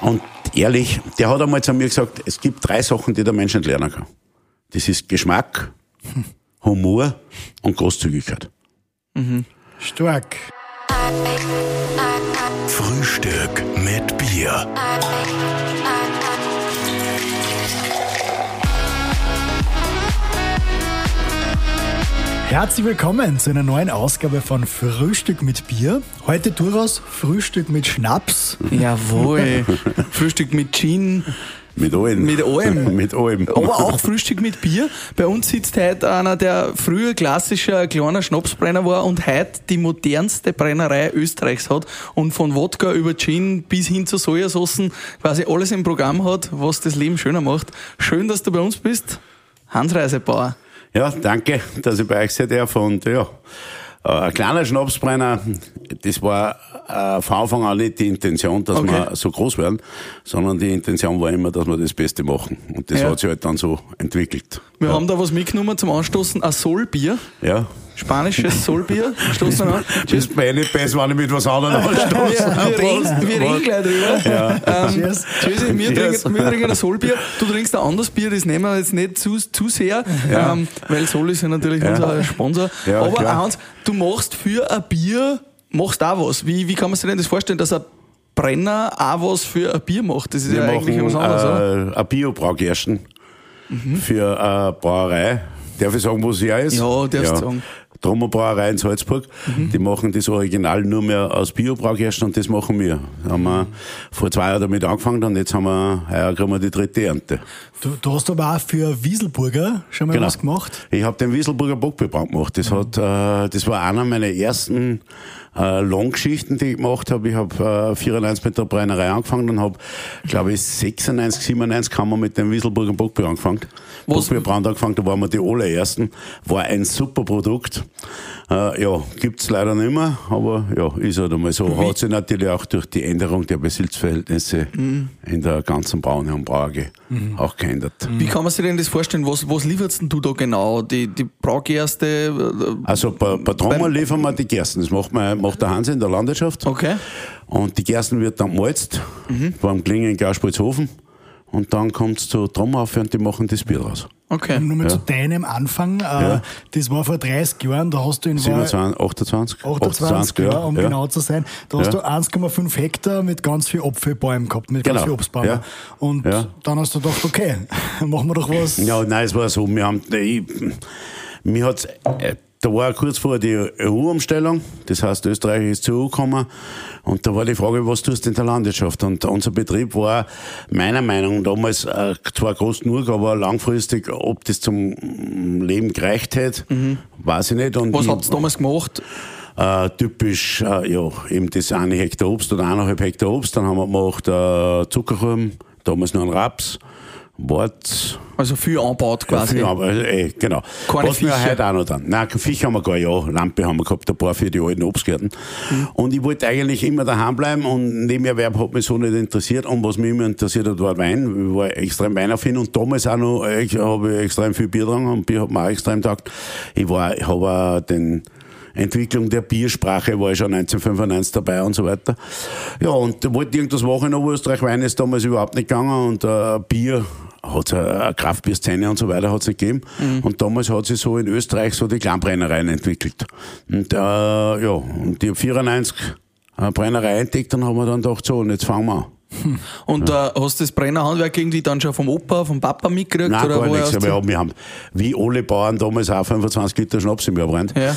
Und ehrlich, der hat einmal zu mir gesagt, es gibt drei Sachen, die der Mensch nicht lernen kann. Das ist Geschmack, Humor und Großzügigkeit. Stark. Frühstück mit Bier. Herzlich willkommen zu einer neuen Ausgabe von Frühstück mit Bier. Heute durchaus Frühstück mit Schnaps. Jawohl. Frühstück mit Gin, Mit allem. mit allem. mit allem. Aber auch Frühstück mit Bier. Bei uns sitzt heute einer, der früher klassischer kleiner Schnapsbrenner war und heute die modernste Brennerei Österreichs hat und von Wodka über Gin bis hin zu Sojasoßen quasi alles im Programm hat, was das Leben schöner macht. Schön, dass du bei uns bist. Hans Reisebauer. Ja, danke, dass ich bei euch sein darf. Und ja, äh, ein kleiner Schnapsbrenner, das war äh, von Anfang an nicht die Intention, dass Okay. wir so groß werden, sondern die Intention war immer, dass wir das Beste machen. Und das Ja. hat sich halt dann so entwickelt. Wir ja. haben da was mitgenommen zum Anstoßen, ein Solbier. Ja. Spanisches Solbier. Stoßen wir an. Das mir eh nicht besser, wenn ich mit was anderem anstoße. Ja, wir reden, wir reden gleich drüber. Ähm, Cheers. Tschüssi, wir, Cheers. trinken, wir trinken ein Solbier. Du trinkst ein anderes Bier, das nehmen wir jetzt nicht zu, zu sehr, Ja. ähm, weil Sol ist ja natürlich unser Sponsor. Ja, Aber klar. Hans, du machst für ein Bier, machst auch was. Wie, wie kann man sich denn das vorstellen, dass ein Brenner auch was für ein Bier macht? Das ist Wir ja eigentlich machen was anderes, äh, ein Bio-Braugersten für eine Brauerei. Darf ich sagen, wo sie ist? Ja, darfst du sagen. Trummer Brauerei in Salzburg. Die machen das Original nur mehr aus Bio-Braugersten und das machen wir. Haben wir vor zwei Jahren damit angefangen und jetzt haben wir, heuer kriegen wir die dritte Ernte. Du, du hast aber auch für Wieselburger schon mal Genau. was gemacht. Ich habe den Wieselburger Bockbierbrand gemacht. Das hat, äh, das war einer meiner ersten äh, Longgeschichten, die ich gemacht habe. Ich habe äh, 94 mit der Brennerei angefangen und habe, glaube ich, 96, 97 haben wir mit dem Wieselburger Bockbier angefangen. Was- Bockbierbrand angefangen, da waren wir die allerersten. War ein super Produkt. Äh, ja, gibt's leider nicht mehr, aber ja, ist halt einmal so. Hat sich natürlich auch durch die Änderung der Besitzverhältnisse Mhm. in der ganzen Braune und Brauge auch geändert. Wie kann man sich denn das vorstellen? Was, was lieferst denn du da genau? Die, die Braugerste? äh, Also bei, bei Trommer Beim- liefern wir die Gersten. Das macht, man, macht der Hans in der Landwirtschaft. Okay. Und die Gersten wird dann gemalzt beim Klingen in Gauspolzhofen. Und dann kommt's zu Trommer auf und die machen das Bier raus. Okay. Nur mal Ja. zu deinem Anfang. Äh, Ja. Das war vor 30 Jahren. Da hast du in Wahrheit- 27, 28, 28, ja, um ja. genau zu sein. Da hast Ja. du 1,5 Hektar mit ganz viel Apfelbäumen gehabt, mit ganz Genau, viel Obstbäumen. ja. Und Ja. dann hast du gedacht, okay, machen wir doch was. Ja, nein, es war so. Wir haben, ich, mir hat's, äh, da war kurz vor die EU-Umstellung. Das heißt, Österreich ist zur EU gekommen. Und da war die Frage, was tust du in der Landwirtschaft? Und unser Betrieb war meiner Meinung nach damals äh, zwar groß genug, aber langfristig, ob das zum Leben gereicht hätte, weiß ich nicht. Und Was habt ihr damals gemacht? äh, typisch, äh, ja, eben das eine Hektar Obst oder eineinhalb Hektar Obst. Dann haben wir gemacht äh, Zuckerrüben, damals noch ein Raps, Wort, Also viel anbaut quasi. ja, aber, äh, genau. Keine Was wir heute auch noch dann. Nein, Viech haben wir gar, ja. Lampe haben wir gehabt, ein paar für die alten Obstgärten. Mhm. Und ich wollte eigentlich immer daheim bleiben und Nebenerwerb hat mich so nicht interessiert. Und was mich immer interessiert hat, war Wein. Ich war extrem weinaffin und damals auch noch, ich habe extrem viel Bier getrunken und Bier hat mir auch extrem taugt. Ich war, ich habe den, Entwicklung der Biersprache war ich schon 1995 dabei und so weiter. Ja, und wollte irgendwas machen in Oberösterreich. Wein ist damals überhaupt nicht gegangen und äh, Bier hat es eine Kraftbierszene und so weiter hat's nicht gegeben. Und damals hat sich so in Österreich so die Kleinbrennereien entwickelt. Und äh, ja, und die 94 eine Brennerei entdeckt, dann haben wir dann gedacht, so, und jetzt fangen wir an. Und äh, hast du das Brennerhandwerk irgendwie dann schon vom Opa, vom Papa mitgekriegt? Nein, oder gar nichts. Aber ja, wir haben, wie alle Bauern damals auch 25 Liter Schnaps im Jahr brennt. Ja.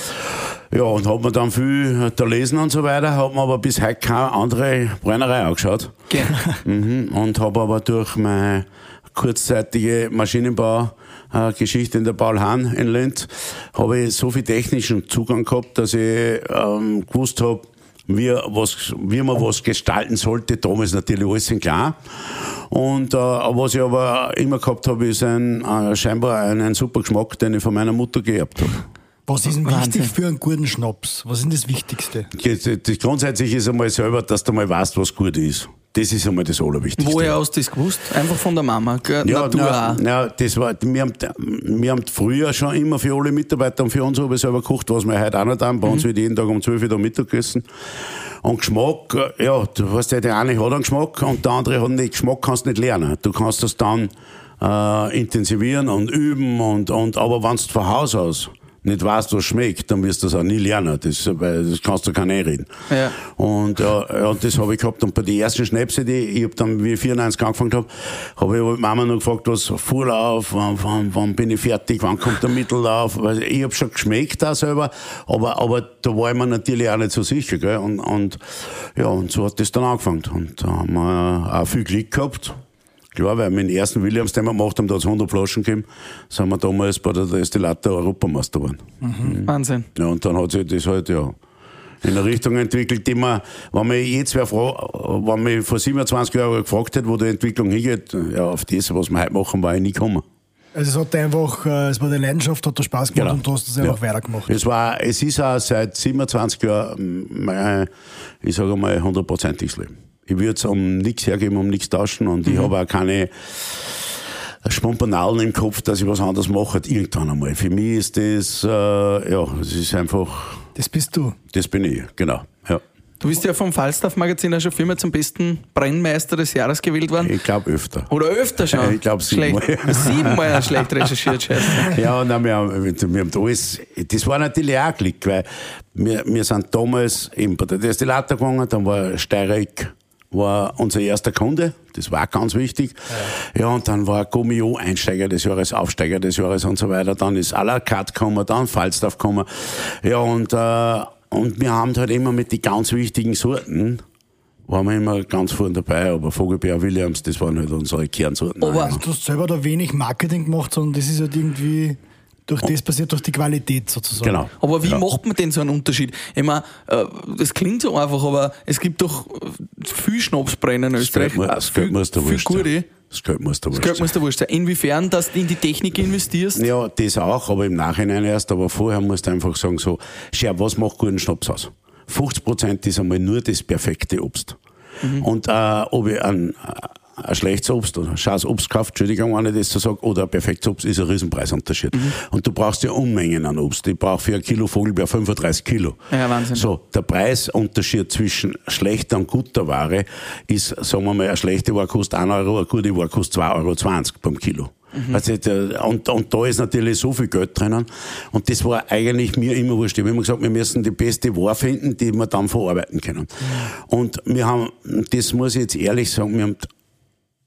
Ja, und hat man dann viel da lesen und so weiter, hat man aber bis heute keine andere Brennerei angeschaut. Ge- Mhm. Und habe aber durch meine kurzzeitige Maschinenbau-Geschichte in der Paul Hahn in Linz, habe ich so viel technischen Zugang gehabt, dass ich ähm, gewusst habe, wie, was, wie man was gestalten sollte. Damals natürlich alles in klar. Und äh, was ich aber immer gehabt habe, ist ein, äh, scheinbar einen super Geschmack, den ich von meiner Mutter geerbt habe. Was ist denn Wahnsinn. wichtig für einen guten Schnaps? Was ist denn das Wichtigste? Das, grundsätzlich ist einmal selber, dass du mal weißt, was gut ist. Das ist einmal das Allerwichtigste. Woher hast du das gewusst? Einfach von der Mama. gell? Ja, Natur na, auch. na, das war, wir, haben, wir haben früher schon immer für alle Mitarbeiter und für uns habe ich selber gekocht, was wir heute auch nicht haben. Bei uns wird jeden Tag um 12 Uhr da Mittag gegessen. Und Geschmack, ja, du weißt ja, der eine hat einen Geschmack und der andere hat nicht. Geschmack kannst du nicht lernen. Du kannst das dann äh, intensivieren und üben und, und aber wenn du von Haus aus nicht weißt, was schmeckt, dann wirst du das auch nie lernen. Das, weil das kannst du kein reden. Ja. Und ja, ja, das habe ich gehabt. Und bei den ersten Schnäpse, die ich hab dann, wie ich 94 angefangen habe, habe ich halt Mama noch gefragt, was Vorlauf, wann, wann, wann bin ich fertig, wann kommt der Mittellauf. Ich habe schon geschmeckt da selber, aber, aber da war ich mir natürlich auch nicht so sicher. Gell? Und, und ja, und so hat das dann angefangen. Und da haben wir auch viel Glück gehabt. Klar, weil wir den ersten Williams, den wir gemacht haben, da hat es 100 Flaschen gegeben, sind wir damals bei der Destillator Europameister geworden. Wahnsinn. Ja, und dann hat sich das halt, ja, in eine Richtung entwickelt, die man, wenn man jetzt wer fra- wenn mich vor 27 Jahren gefragt hätte, wo die Entwicklung hingeht, ja, auf das, was wir heute machen, war ich nie gekommen. Also es hat einfach, äh, es war die Leidenschaft, hat dir Spaß gemacht Genau. und du hast es einfach Ja. weitergemacht. Es war, es ist auch seit 27 Jahren, mein, ich sage mal, hundertprozentiges Leben. Ich würde es um nichts hergeben, um nichts tauschen und ich habe auch keine Spompanalen im Kopf, dass ich was anderes mache, irgendwann einmal. Für mich ist das, äh, ja, es ist einfach, Das bist du. das bin ich, genau, ja. Du bist ja vom Falstaff-Magazin auch schon viermal zum besten Brennmeister des Jahres gewählt worden. Ich glaube öfter. Oder öfter schon. Ich glaub, siebenmal. Siebenmal schlecht recherchiert, scheiße. Ja, nein, wir haben, wir haben alles, das war natürlich auch Glück, weil wir, wir sind damals der Destillator gegangen, dann war Steireck, war unser erster Kunde, das war ganz wichtig. Ja, und dann war Gummio Einsteiger des Jahres, Aufsteiger des Jahres und so weiter. Dann ist à la carte gekommen, dann Falstaff gekommen. Ja, und, äh, und wir haben halt immer mit den ganz wichtigen Sorten, waren wir immer ganz vorne dabei, aber Vogelbeer Williams, das waren halt unsere Kernsorten. Aber- du hast selber da wenig Marketing gemacht, sondern das ist halt irgendwie durch das passiert, durch die Qualität sozusagen. Genau. Aber wie Ja. macht man denn so einen Unterschied? Ich meine, äh, das klingt so einfach, aber es gibt doch äh, viel Schnapsbrenner in Österreich. Das Geld viel, muss der viel Wurscht sein. gute. Das Geld muss der Das Wurscht Geld sein. muss dir wurscht sein. Inwiefern, dass du in die Technik investierst? Ja, das auch, aber im Nachhinein erst. Aber vorher musst du einfach sagen, so, schau, was macht guten Schnaps aus? 50 Prozent ist einmal nur das perfekte Obst. Und äh, ob ich ein, ein schlechtes Obst oder ein scheiß Obst kauft, Entschuldigung, wenn ich das so sage, oder ein perfektes Obst, ist ein Riesenpreisunterschied. Und du brauchst ja Unmengen an Obst. Ich brauche für ein Kilo Vogelbeer 35 Kilo. Ja, Wahnsinn. So, der Preisunterschied zwischen schlechter und guter Ware ist, sagen wir mal, eine schlechte Ware kostet 1 Euro, eine gute Ware kostet 2,20 Euro beim Kilo. Also, der- und, und da ist natürlich so viel Geld drinnen. Und das war eigentlich mir immer wurscht. Ich habe immer gesagt, wir müssen die beste Ware finden, die wir dann verarbeiten können. Und wir haben, das muss ich jetzt ehrlich sagen, wir haben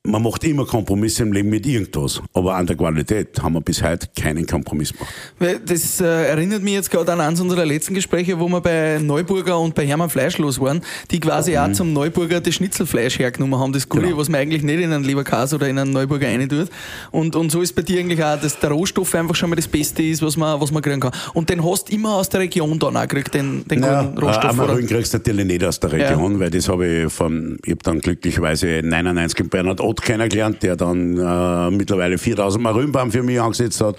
man macht immer Kompromisse im Leben mit irgendwas. Aber an der Qualität haben wir bis heute keinen Kompromiss gemacht. Das äh, erinnert mich jetzt gerade an eines unserer letzten Gespräche, wo wir bei Neuburger und bei Hermann Fleischlos waren, die quasi auch zum Neuburger das Schnitzelfleisch hergenommen haben, das Gulli, Mhm. Genau. was man eigentlich nicht in einen Leberkäse oder in einen Neuburger rein tut. Und, und so ist bei dir eigentlich auch, dass der Rohstoff einfach schon mal das Beste ist, was man, was man kriegen kann. Und den hast du immer aus der Region dann auch gekriegt, den, den guten Rohstoff. Rügen kriegst du natürlich nicht aus der Region, weil das habe ich von, ich habe dann glücklicherweise 99 in Bernhard Ott kennengelernt, der dann äh, mittlerweile 4000 Mal Rübenbaum für mich angesetzt hat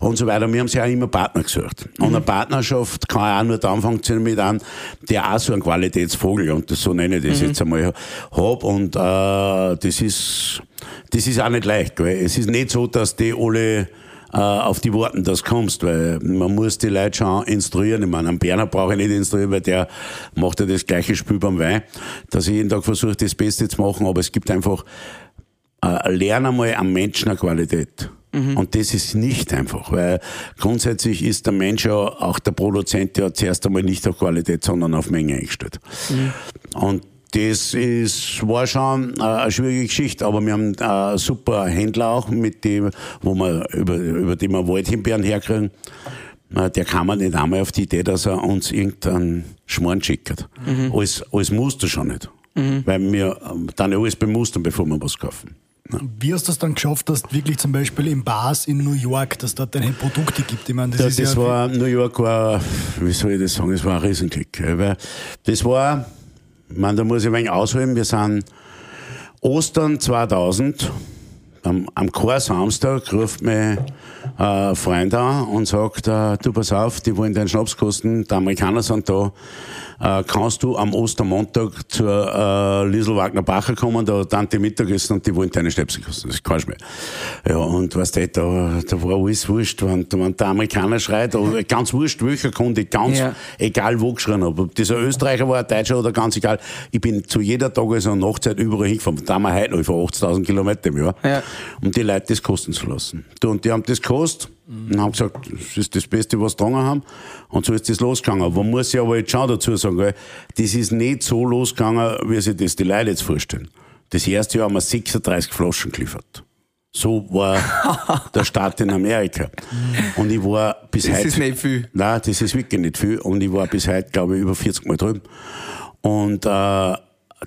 und so weiter. Wir haben sich auch immer Partner gesucht. Und eine Partnerschaft kann auch nur dann funktionieren mit einem, der auch so einen Qualitätsvogel, und das, so nenne ich das jetzt einmal, hab und äh, das ist, das ist auch nicht leicht, weil es ist nicht so, dass die alle äh, auf die Worten das kommst, weil man muss die Leute schon instruieren. Ich meine, einen Berner brauche ich nicht instruieren, weil der macht ja das gleiche Spiel beim Wein, dass ich jeden Tag versuche, das Beste zu machen, aber es gibt einfach, äh, lerne einmal am Menschen eine Qualität. Und das ist nicht einfach, weil grundsätzlich ist der Mensch ja, auch der Produzent, ja zuerst einmal nicht auf Qualität, sondern auf Menge eingestellt. Und das ist, war schon äh, eine schwierige Geschichte, aber wir haben äh, super Händler auch, mit dem, wo wir, über, über die wir Waldhimbeeren herkriegen. Der kam mir nicht einmal auf die Idee, dass er uns irgendeinen Schmarrn schickt. Alles, alles Muster schon nicht. Weil wir ähm, dann alles bemustern, bevor wir was kaufen. Wie hast du das dann geschafft, dass wirklich zum Beispiel in Bars in New York, dass dort deine Produkte gibt? Ich meine, das Ja, ist das ja war, New York war, wie soll ich das sagen, das war ein Riesenklick. Weil das war, meine, da muss ich ein wenig ausholen, wir sind Ostern 2000, am, am Chor-Samstag ruft mich äh, ein Freund an und sagt, äh, du pass auf, die wollen deinen Schnaps kosten, die Amerikaner sind da, äh, kannst du am Ostermontag zur äh, Liesel Wagner Bacher kommen, da Tante Mittagessen und die wollen deine Schnäpse kosten. Das ist kein Schmäh. Ja, und weißt du, da, da war alles wurscht, wenn, wenn der Amerikaner schreit, oder ganz wurscht, welcher Kunde, ganz Ja. egal wo geschrien habe. Ob dieser Österreicher war, ein Deutscher oder ganz egal. Ich bin zu jeder Tages- und Nachtzeit überall hingefahren. Da haben wir heute noch, ich fahre 80.000 Kilometer im Jahr. Ja. Um die Leute das kosten zu lassen. Du, und die haben das gekostet und haben gesagt, das ist das Beste, was sie getragen haben. Und so ist das losgegangen. Man muss ja aber jetzt schon dazu sagen, gell, das ist nicht so losgegangen, wie sich das die Leute jetzt vorstellen. Das erste Jahr haben wir 36 Flaschen geliefert. So war der Start in Amerika. Und ich war bis Das heute. ist nicht viel. Nein, das ist wirklich nicht viel. Und ich war bis heute, glaube ich, über 40 Mal drüben. Und äh,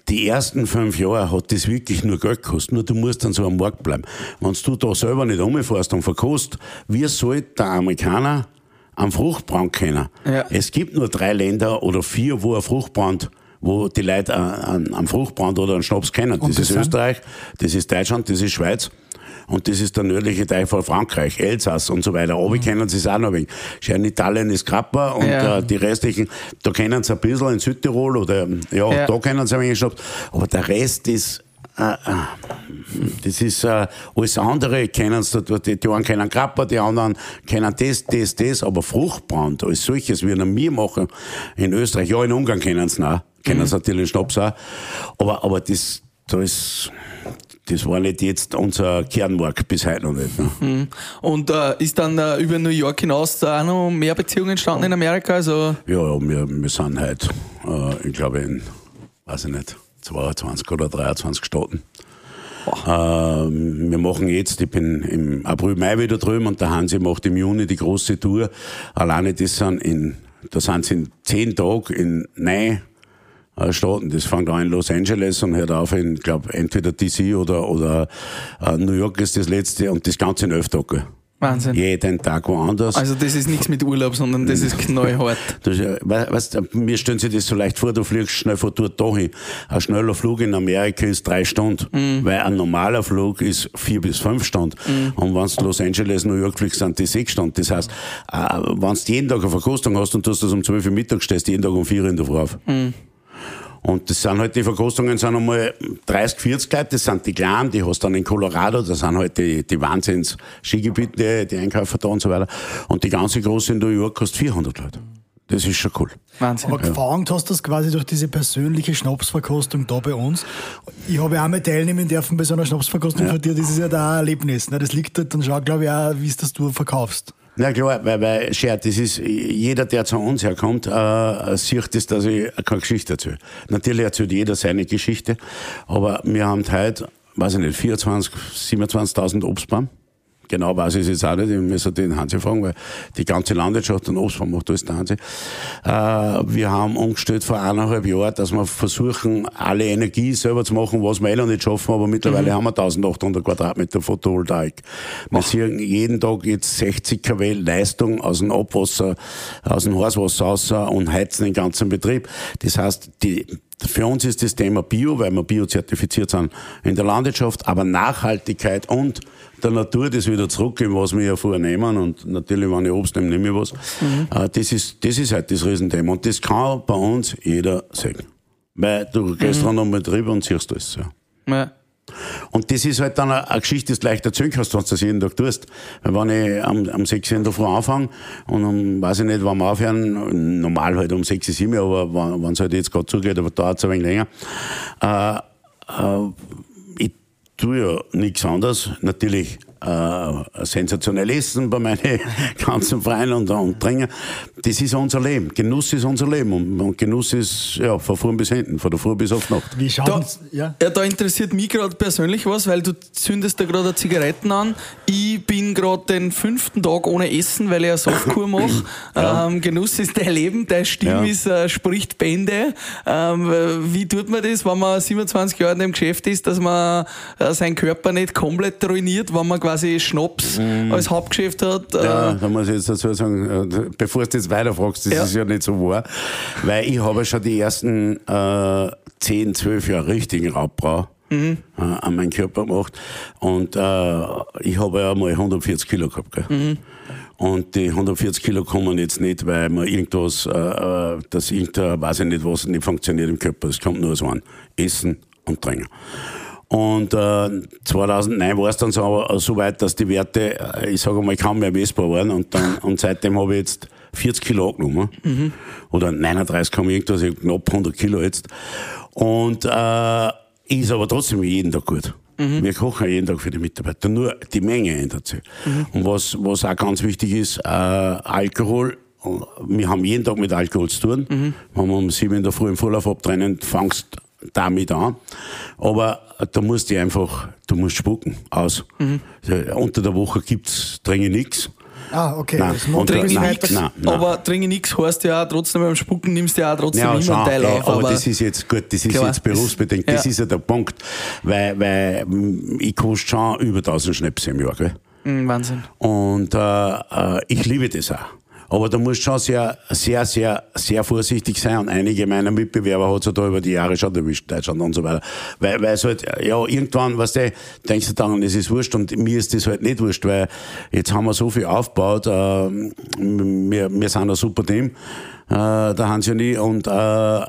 die ersten fünf Jahre hat das wirklich nur Geld gekostet. Nur du musst dann so am Markt bleiben. Wenn du da selber nicht umfährst und verkostet, wie soll der Amerikaner am Fruchtbrand kennen? Ja. Es gibt nur drei Länder oder vier, wo ein Fruchtbrand wo die Leute äh, am Fruchtbrand oder einen Schnaps kennen. Das, das ist? Österreich, das ist Deutschland, das ist Schweiz. Und das ist der nördliche Teil von Frankreich, Elsass und so weiter. Aber mhm. kennen sie es auch noch wegen. Schön Italien ist Grappa und Ja. äh, die restlichen, da kennen sie ein bisschen in Südtirol oder ja, Ja. da kennen sie ein wenig Schnaps. Aber der Rest ist, das ist äh, alles andere kennen die, die einen kennen Grappa, die anderen kennen das, das, das, aber Fruchtbrand als solches, wie wir machen in Österreich, ja in Ungarn kennen sie auch, kennen sie natürlich Schnaps auch, aber, aber das, da ist, das war nicht jetzt unser Kernmarkt bis heute noch nicht. Ne? Und äh, ist dann äh, über New York hinaus da auch noch mehr Beziehungen entstanden in Amerika? Also, Ja, ja, wir, wir sind heute, äh, ich glaube, in, weiß ich nicht, 22 oder 23 Staaten. Ähm, wir machen jetzt, ich bin im April, Mai wieder drüben und der Hansi macht im Juni die große Tour. Alleine das sind in, da sind sie in zehn Tagen in neun äh, Staaten. Das fängt an in Los Angeles und hört auf in, glaube entweder DC oder, oder äh, New York ist das letzte und das Ganze in elf Tagen. Wahnsinn. Jeden Tag woanders. Also das ist nichts mit Urlaub, sondern das ist knallhart. Das, we- weißt, mir stellen sich das so leicht vor, du fliegst schnell von dort dahin. Ein schneller Flug in Amerika ist drei Stunden, weil ein normaler Flug ist vier bis fünf Stunden. Und wenn du Los Angeles, New York fliegst, sind die sechs Stunden. Das heißt, äh, wenn du jeden Tag eine Verkostung hast und du hast das um zwölf Uhr Mittag, stehst du jeden Tag um vier Uhr in der Früh auf. Und das sind halt die Verkostungen, sind einmal 30, 40 Leute, das sind die Kleinen, die hast du dann in Colorado, das sind halt die, die Wahnsinns-Skigebiete, die Einkäufer da und so weiter. Und die ganze große in New York kostet 400 Leute. Das ist schon cool. Wahnsinn. Aber gefangen hast du das quasi durch diese persönliche Schnapsverkostung da bei uns. Ich habe ja auch mal teilnehmen dürfen bei so einer Schnapsverkostung von dir. Das ist ja da ein Erlebnis. Ne? Das liegt halt dann schon, glaube ich, auch, wie es das du verkaufst. Na klar, weil, weil Scher, das ist, jeder, der zu uns herkommt, äh, sieht das, dass ich keine Geschichte erzähle. Natürlich erzählt jeder seine Geschichte, aber wir haben heute, weiß ich nicht, 24, 27.000 Obstbaum. Genau weiß ich es jetzt auch nicht, ich muss den Hansi fragen, weil die ganze Landwirtschaft und Obstbaum macht alles der Hansi. Äh, wir haben umgestellt vor eineinhalb Jahren, dass wir versuchen, alle Energie selber zu machen, was wir eh noch nicht schaffen, aber mittlerweile haben wir 1800 Quadratmeter Photovoltaik. Wir sehen jeden Tag jetzt 60 kW Leistung aus dem Abwasser, aus dem Hauswasser raus und heizen den ganzen Betrieb. Das heißt, die, für uns ist das Thema Bio, weil wir biozertifiziert sind in der Landwirtschaft, aber Nachhaltigkeit und der Natur das wieder zurückgeben, was wir ja vorher nehmen. Und natürlich, wenn ich Obst nehme, nehme ich was. Äh, Das ist, das ist halt das Riesenthema. Und das kann bei uns jeder sehen. Weil du gehst dran am Betrieb und siehst das. Ja. Ja. Und das ist halt dann eine, Geschichte, die du leicht erzählen kannst, wenn du das jeden Tag tust. Weil wenn ich am, am 6 Uhr in der Früh anfange und um, weiß ich nicht, wann wir aufhören, normal halt um 6, 7 Uhr, aber wenn es halt jetzt gerade zugeht, aber dauert es ein wenig länger, äh, äh, ich tue ja nichts anderes. Natürlich äh, sensationell essen bei meinen ganzen Freien und, und Trinken. Das ist unser Leben. Genuss ist unser Leben. Und, und Genuss ist ja, von vorn bis hinten, von der Früh bis auf die Nacht. Wie schaut Da, ja? ja, da interessiert mich gerade persönlich was, weil du zündest da gerade Zigaretten an. Ich bin gerade den fünften Tag ohne Essen, weil ich eine Saftkur mache. ähm, Genuss ist dein Leben, deine Stimme Ja. ist, äh, spricht Bände. Ähm, wie tut man das, wenn man 27 Jahre in dem Geschäft ist, dass man äh, seinen Körper nicht komplett ruiniert, wenn man quasi Schnaps als Hauptgeschäft hat? Äh. Ja, da muss ich jetzt dazu sagen, äh, bevor du jetzt weiterfragst, das Ja. ist ja nicht so wahr, weil ich habe schon die ersten äh, 10, 12 Jahre richtigen Raubbau Mhm. äh, an meinen Körper gemacht und äh, ich habe ja mal 140 Kilo gehabt. Gell? Mhm. Und die 140 Kilo kommen jetzt nicht, weil man irgendwas, äh, dass irgendein, weiß ich nicht was, nicht funktioniert im Körper. Es kommt nur so an. Essen und Trinken. Und äh, 2009 war es dann so, so weit, dass die Werte, äh, ich sage mal, kaum mehr messbar waren. Und, dann, und seitdem habe ich jetzt 40 Kilo angenommen. Mhm. Oder 39 kommen irgendwas, ich knapp 100 Kilo jetzt. Und äh, ist aber trotzdem jeden Tag gut. Mhm. Wir kochen jeden Tag für die Mitarbeiter. Nur die Menge ändert sich. Mhm. Und was, was auch ganz wichtig ist, äh, Alkohol wir haben jeden Tag mit Alkohol zu tun. Mhm. Wenn wir um sieben in der Früh im Vorlauf abtrennen, fangst damit an. Aber da musst du einfach, du musst spucken aus. Mhm. Unter der Woche gibt's dringend nichts. Ah, okay. Nein, das und Trinke nein, nix, nein, nein. aber trinke nichts heißt ja auch trotzdem beim Spucken nimmst du ja auch trotzdem Ja, immer schon, einen Teil ey, auf. aber, das ist jetzt gut, das ist Klar, jetzt berufsbedingt, das ja. ist ja der Punkt, weil, weil mm, ich koste schon über 1000 Schnäpse im Jahr, gell? Mm, Wahnsinn. Und äh, äh, ich liebe das auch. Aber da musst du schon sehr, sehr, sehr, sehr vorsichtig sein. Und einige meiner Mitbewerber hat es ja da über die Jahre schon erwischt, Deutschland und so weiter. Weil, weil es halt, ja, irgendwann, weißt du, denkst du dann, es ist wurscht und mir ist das halt nicht wurscht, weil jetzt haben wir so viel aufgebaut, äh, wir, wir sind ein super Team, äh, der Hans und ich, und äh,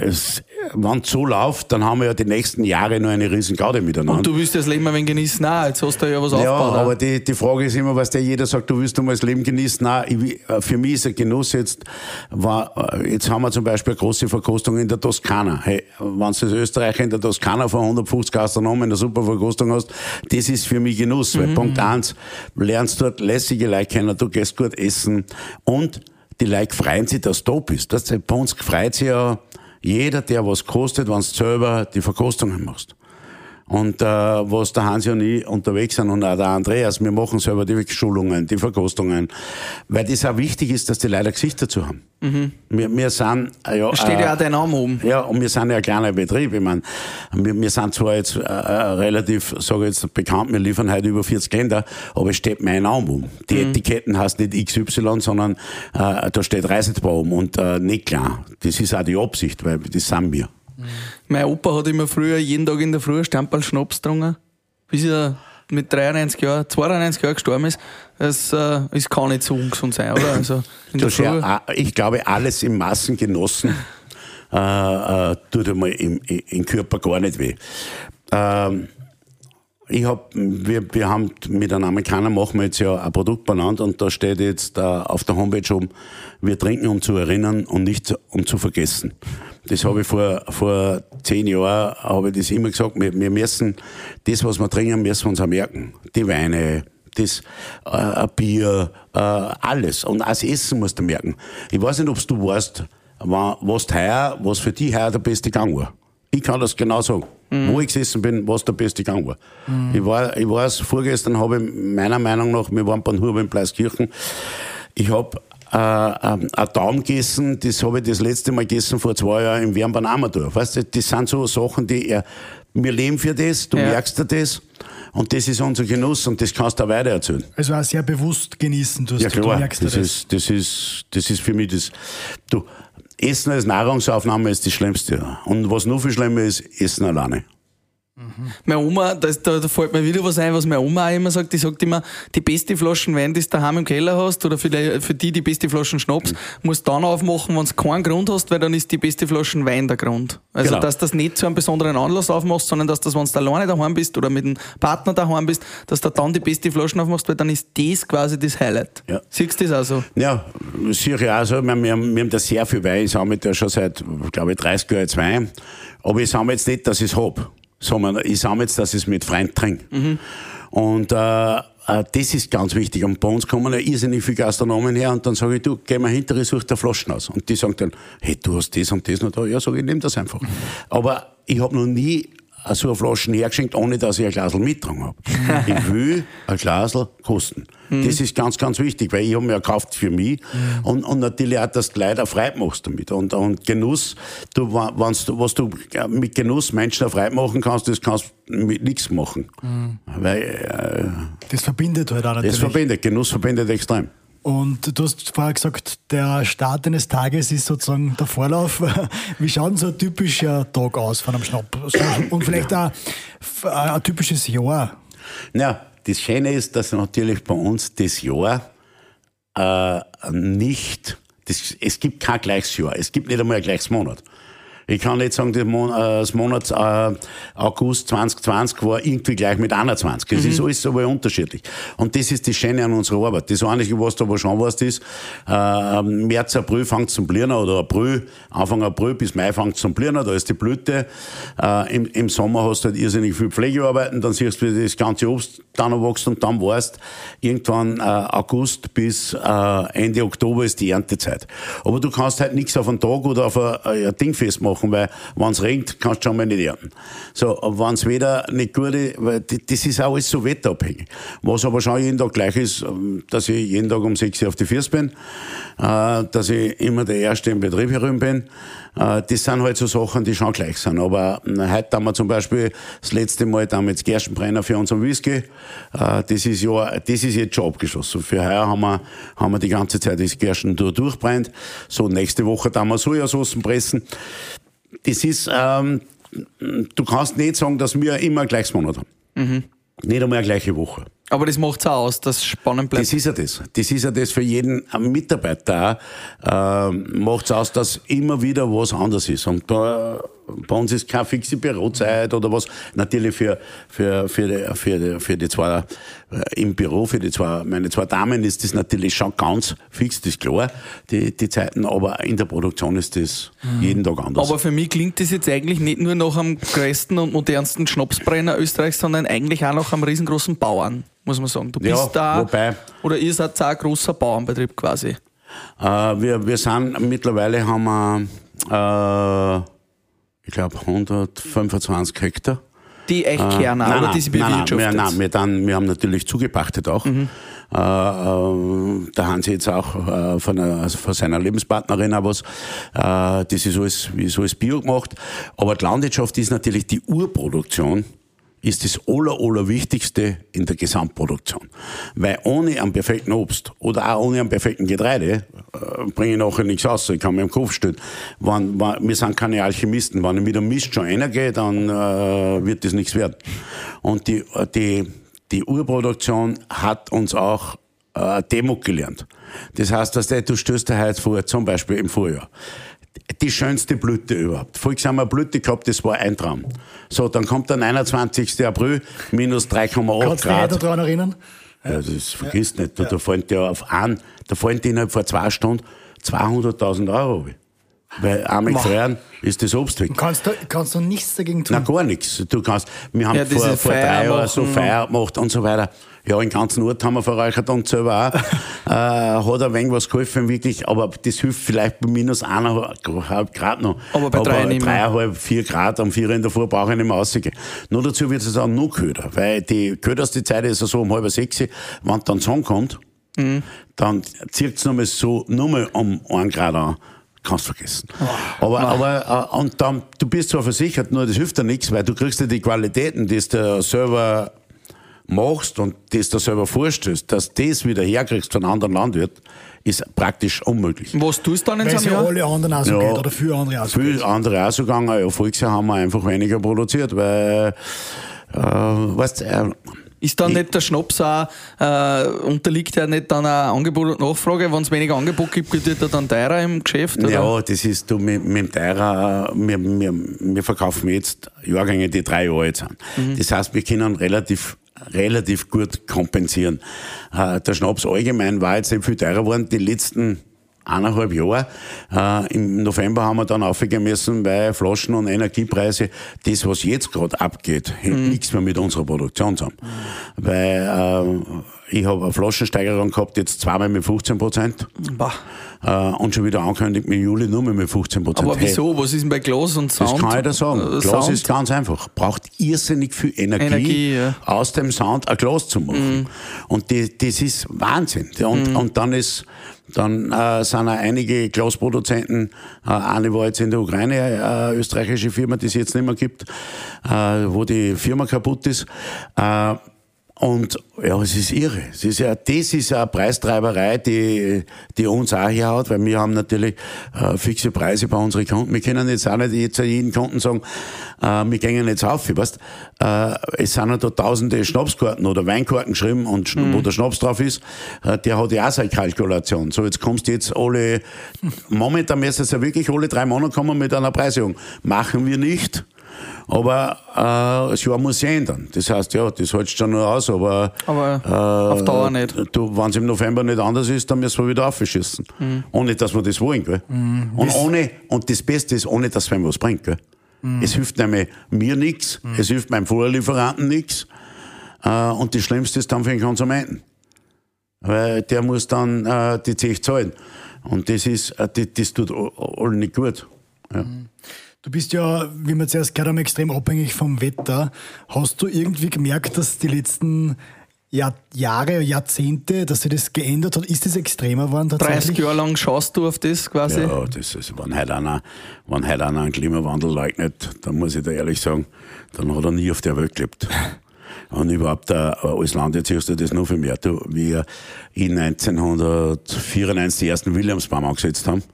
es, wenn es so läuft, dann haben wir ja die nächsten Jahre noch eine riesen Garde miteinander. Und du willst das Leben ein wenig genießen, auch. jetzt hast du ja was Ja, aufgebaut. aber auch. die, die Frage ist immer, was der jeder sagt, du willst du mal das Leben genießen. Nein, ich, äh, für mich ist ein Genuss jetzt, war, äh, jetzt haben wir zum Beispiel eine große Verkostung in der Toskana. Hey, wenn du als Österreicher in der Toskana von 150 Gastronomen eine super Verkostung hast, das ist für mich Genuss. Weil Punkt eins, lernst dort lässige Leute kennen, du gehst gut essen und die Leute freuen sich, dass du da bist. Das, bei uns freut sich ja jeder, der was kostet, wenn du selber die Verkostungen machst. Und äh, was der Hansi und ich unterwegs sind und auch der Andreas, wir machen selber die Schulungen, die Verkostungen, weil das auch wichtig ist, dass die Leute ein Gesicht dazu haben. Wir, wir sind äh, ja, Steht äh, ja auch dein Name oben. ja, und wir sind ja ein kleiner Betrieb. Ich meine, wir, wir sind zwar jetzt äh, äh, relativ, sage ich jetzt bekannt, wir liefern heute über 40 Länder, aber es steht mein Name um. Die Etiketten heißt nicht XY, sondern äh, da steht Reisetbar um und äh, nicht klar. Das ist auch die Absicht, weil das sind wir. Mein Opa hat immer früher jeden Tag in der Früh Stamperl Schnaps getrunken, bis er mit 93 Jahren, 92 Jahren gestorben ist. Das, äh, das kann nicht so ungesund sein, oder? Also in der Das Früh. ja, ich glaube, alles im Massen genossen äh, äh, tut einmal im, im, im Körper gar nicht weh. Ähm, ich hab, wir, wir haben mit einem Amerikaner machen wir jetzt ja ein Produkt benannt und da steht jetzt äh, auf der Homepage um, wir trinken um zu erinnern und nicht um zu vergessen. Das habe ich vor, vor zehn Jahren, habe ich das immer gesagt, wir, wir müssen, das was wir trinken, müssen wir uns auch merken. Die Weine, das äh, ein Bier, äh, alles. Und das Essen musst du merken. Ich weiß nicht, ob du weißt, wa- was heuer, was für dich heuer der beste Gang war. Ich kann das genau sagen. Wo ich gesessen bin, was der beste Gang war. Ich war, ich weiß, vorgestern habe ich meiner Meinung nach, wir waren beim Huber in Pleiskirchen, ich habe äh, ähm, ein Daumen gegessen, das habe ich das letzte Mal gegessen vor zwei Jahren im Wernbahn Amador. Weißt du, das sind so Sachen, die er, wir leben für das, du Ja. merkst dir das und das ist unser Genuss und das kannst du auch weiter erzählen. Also auch sehr bewusst genießen. Du, hast, Ja du klar, merkst das, ja ist, das ist, das ist für mich das. Du, Essen als Nahrungsaufnahme ist das Schlimmste. Und was noch viel schlimmer ist, Essen alleine. Meine Oma, da, ist- da, da fällt mir wieder was ein, was meine Oma auch immer sagt. Die sagt immer, die beste Flaschen Wein, die du daheim im Keller hast, oder für die, für die, die beste Flaschen Schnaps, musst du dann aufmachen, wenn du keinen Grund hast, weil dann ist die beste Flaschen Wein der Grund. Also, Genau. dass du das nicht zu einem besonderen Anlass aufmachst, sondern dass das, wenn du alleine daheim bist oder mit einem Partner daheim bist, dass du dann die beste Flaschen aufmachst, weil dann ist das quasi das Highlight. Ja. Siehst du das auch so? Ja, sicher auch so. Wir, wir, haben, wir haben da sehr viel Wein. Ich sammle da schon seit, glaube ich, 30 Jahren jetzt Wein. Aber ich sammle jetzt nicht, dass ich es hab, sondern ich sammle jetzt, dass ich es mit Freunden trinke. Und äh, äh, das ist ganz wichtig. Und bei uns kommen ja irrsinnig viele Gastronomen her und dann sage ich, du, geh mal hinter, ich such dir Flaschen aus. Und die sagen dann, hey, du hast das und das noch da. Ja, sag ich, nimm das einfach. Aber ich habe noch nie so eine Flaschen hergeschenkt, ohne dass ich ein Glasl mitgetragen habe. ich will ein Glasl kosten. Das ist ganz, ganz wichtig, weil ich habe mir gekauft für mich und, und natürlich auch, dass du Leute auch Freude machst damit. Und, und Genuss, du, wenn's was du mit Genuss Menschen auch Freude machen kannst, das kannst du mit nichts machen. Weil äh, Das verbindet halt auch natürlich. das verbindet, Genuss verbindet extrem. Und du hast vorher gesagt, der Start eines Tages ist sozusagen der Vorlauf. Wie schaut denn so ein typischer Tag aus von einem Schnapp? Und vielleicht auch ein typisches Jahr. Ja, das Schöne ist, dass natürlich bei uns das Jahr äh, nicht, das, es gibt kein gleiches Jahr, es gibt nicht einmal ein gleiches Monat. Ich kann nicht sagen, äh, das Monat äh, August 2020 war irgendwie gleich mit 21. Es mhm. ist alles aber unterschiedlich. Und das ist das Schöne an unserer Arbeit. Das Einzige, was du aber schon weißt, ist, äh, März, April fängt zum Blühen oder April, Anfang April bis Mai fängt zum Blühen, da ist die Blüte. Äh, im, Im Sommer hast du halt irrsinnig viel Pflegearbeiten, dann siehst du, wie das ganze Obst dann wächst und dann weißt, irgendwann äh, August bis äh, Ende Oktober ist die Erntezeit. Aber du kannst halt nichts auf einen Tag oder auf ein, ein Ding festmachen machen, weil wenn es regnet, kannst du schon mal nicht ernten. So, wenn es wieder nicht gut ist, weil das ist auch alles so wetterabhängig. Was aber schon jeden Tag gleich ist, ähm, dass ich jeden Tag um 6 Uhr auf die Füße bin, äh, dass ich immer der Erste im Betrieb herum bin. Äh, das sind halt so Sachen, die schon gleich sind. Aber äh, heute haben wir zum Beispiel das letzte Mal damals Gerstenbrenner für unseren Whisky. Das ist ja, das ist jetzt schon abgeschlossen. Für heuer haben wir, haben wir die ganze Zeit das Gersten durchbrennt. So, nächste Woche dann wir Sojasauce pressen das ist, ähm, du kannst nicht sagen, dass wir immer gleiches Monat haben. Mhm. Nicht einmal eine gleiche Woche. Aber das macht es auch aus, dass es spannend bleibt. Das ist ja das. Das ist ja das für jeden Mitarbeiter. Äh, macht es aus, dass immer wieder was anderes ist. Und da bei uns ist keine fixe Bürozeit oder was. Natürlich für, für, für, die, für, die, für die zwei äh, im Büro, für die zwei, meine zwei Damen ist das natürlich schon ganz fix, das ist klar, die, die Zeiten, aber in der Produktion ist das mhm. jeden Tag anders. Aber für mich klingt das jetzt eigentlich nicht nur nach am größten und modernsten Schnapsbrenner Österreichs, sondern eigentlich auch nach einem riesengroßen Bauern, muss man sagen. Du bist ja, da, wobei, oder ihr seid auch ein großer Bauernbetrieb quasi. Äh, wir, wir sind, mittlerweile haben wir, äh, ich glaube, 125 Hektar. Die echt Kerner, äh, nein, oder die sie bewirtschaftet? Nein, nein, wir, dann, wir haben natürlich zugepachtet auch. Mhm. Äh, äh, da haben sie jetzt auch äh, von, einer, also von seiner Lebenspartnerin auch was. Äh, das ist alles, so alles Bio gemacht. Aber die Landwirtschaft ist natürlich die Urproduktion ist das aller, aller Wichtigste in der Gesamtproduktion. Weil ohne einen perfekten Obst oder auch ohne einen perfekten Getreide äh, bringe ich nachher nichts aus. Ich kann mir im Kopf stellen. Wenn, wenn, wir sind keine Alchemisten. Wenn ich mit dem Mist schon reingehe, dann äh, wird das nichts werden. Und die, die, die Urproduktion hat uns auch äh, Demut gelernt. Das heißt, dass du stößt dir heute vor, zum Beispiel im Vorjahr die schönste Blüte überhaupt. Voriges haben wir eine Blüte gehabt, das war ein Traum. So, dann kommt der 29. April, minus 3,8 Grad. Kannst du dich daran erinnern? Ja, das vergisst ja. nicht. Da, da fallen ja auf einen, da fallen die innerhalb von zwei Stunden 200.000 Euro. Weil einmal gefrieren ist das Obst weg. Kannst du, kannst du nichts dagegen tun? Nein, gar nichts. Du kannst, wir haben ja, vor, vor drei Jahren so Feier gemacht und so weiter. Ja, den ganzen Ort haben wir verreichert und selber auch. äh, hat ein wenig was geholfen, wirklich, aber das hilft vielleicht bei minus eineinhalb Grad noch. Aber bei drei nicht mehr. dreieinhalb, vier Grad am vier in der Früh brauche ich nicht mehr rausgehen. Nur dazu wird es auch noch köder, weil die köderste Zeit ist so um halb sechs, wenn dann Sonne kommt, mhm. dann zieht es nochmal so, nur mal um einen Grad an kannst du vergessen. Oh, aber, oh. aber äh, und dann, du bist zwar versichert, nur das hilft dir nichts, weil du kriegst ja die Qualitäten, die der Server machst und das da selber vorstellst, dass das wieder herkriegst von einem anderen Landwirt, ist praktisch unmöglich. Was tust du dann in so einem Jahr? alle anderen auch so ja, geht, oder für andere auch so Für andere auch so gegangen. Ja, haben wir einfach weniger produziert, weil, äh, weißt äh, ist dann nicht der Schnaps auch, äh, unterliegt ja nicht dann auch Angebot und Nachfrage? Wenn es weniger Angebot gibt, wird er dann teurer im Geschäft? Oder? Ja, das ist du mit, mit dem teurer, wir, wir, wir verkaufen jetzt Jahrgänge, die drei Jahre alt sind. Mhm. Das heißt, wir können relativ relativ gut kompensieren. Äh, der Schnaps allgemein war jetzt nicht viel teurer geworden. Die letzten eineinhalb Jahre. Äh, Im November haben wir dann aufgehen müssen, weil Flaschen- und Energiepreise, das, was jetzt gerade abgeht, mhm. nichts mehr mit unserer Produktion zu haben. Mhm. Weil äh, ich habe eine Flaschensteigerung gehabt, jetzt zweimal mit 15 Prozent. Äh, und schon wieder angekündigt mit Juli nur mit 15 Prozent. Aber wieso? Hey, Was ist denn bei Glas und Sound? Das kann ich dir sagen. Äh, Glas Sound? ist ganz einfach. Braucht irrsinnig viel Energie, Energie ja. aus dem Sound ein Glas zu machen. Mhm. Und die, das ist Wahnsinn. Und, mhm. und dann ist, dann äh, sind auch einige Glasproduzenten, äh, eine war jetzt in der Ukraine, äh, österreichische Firma, die es jetzt nicht mehr gibt, äh, wo die Firma kaputt ist. Äh, Und ja, es ist irre. Es ist ja, das ist eine Preistreiberei, die, die uns auch hier hat, weil wir haben natürlich äh, fixe Preise bei unseren Kunden. Wir können jetzt auch nicht jetzt jeden Kunden sagen, äh, wir gehen jetzt auf. Weißt, äh, es sind ja da tausende Schnapskarten oder Weinkarten geschrieben und mhm. wo der Schnaps drauf ist, äh, der hat ja auch seine Kalkulation. So, jetzt kommst du jetzt alle, momentan müssen es ja wirklich alle drei Monate kommen mit einer Preiserhöhung. Machen wir nicht. Aber äh, das Jahr muss sich ändern. Das heißt, ja, das hältst schon nur aus, aber, aber äh, auf Dauer nicht. Du, Wenn es im November nicht anders ist, dann müssen wir wieder aufschießen. Mhm. Ohne, dass wir das wollen. Gell? Mhm. Und, ohne, und das Beste ist, ohne, dass es einem was bringt. Gell? Mhm. Es hilft nämlich mir nichts, mhm. es hilft meinem Vorlieferanten nichts. Äh, und das Schlimmste ist dann für den Konsumenten. Weil der muss dann äh, die Zeche zahlen. Und das ist, äh, das, das tut allen nicht gut. Ja. Du bist ja, wie wir zuerst gehört haben, extrem abhängig vom Wetter. Hast du irgendwie gemerkt, dass die letzten Jahr, Jahre, Jahrzehnte, dass sich das geändert hat? Ist das extremer geworden tatsächlich? 30 Jahre lang schaust du auf das quasi? Ja, das ist, wenn heute einer, wenn heute einer einen Klimawandel leugnet, dann muss ich da ehrlich sagen, dann hat er nie auf der Welt gelebt. Und überhaupt, äh, als Landwirt siehst du das noch viel mehr. Du, wir in 1994 die ersten Williamsbaum angesetzt haben,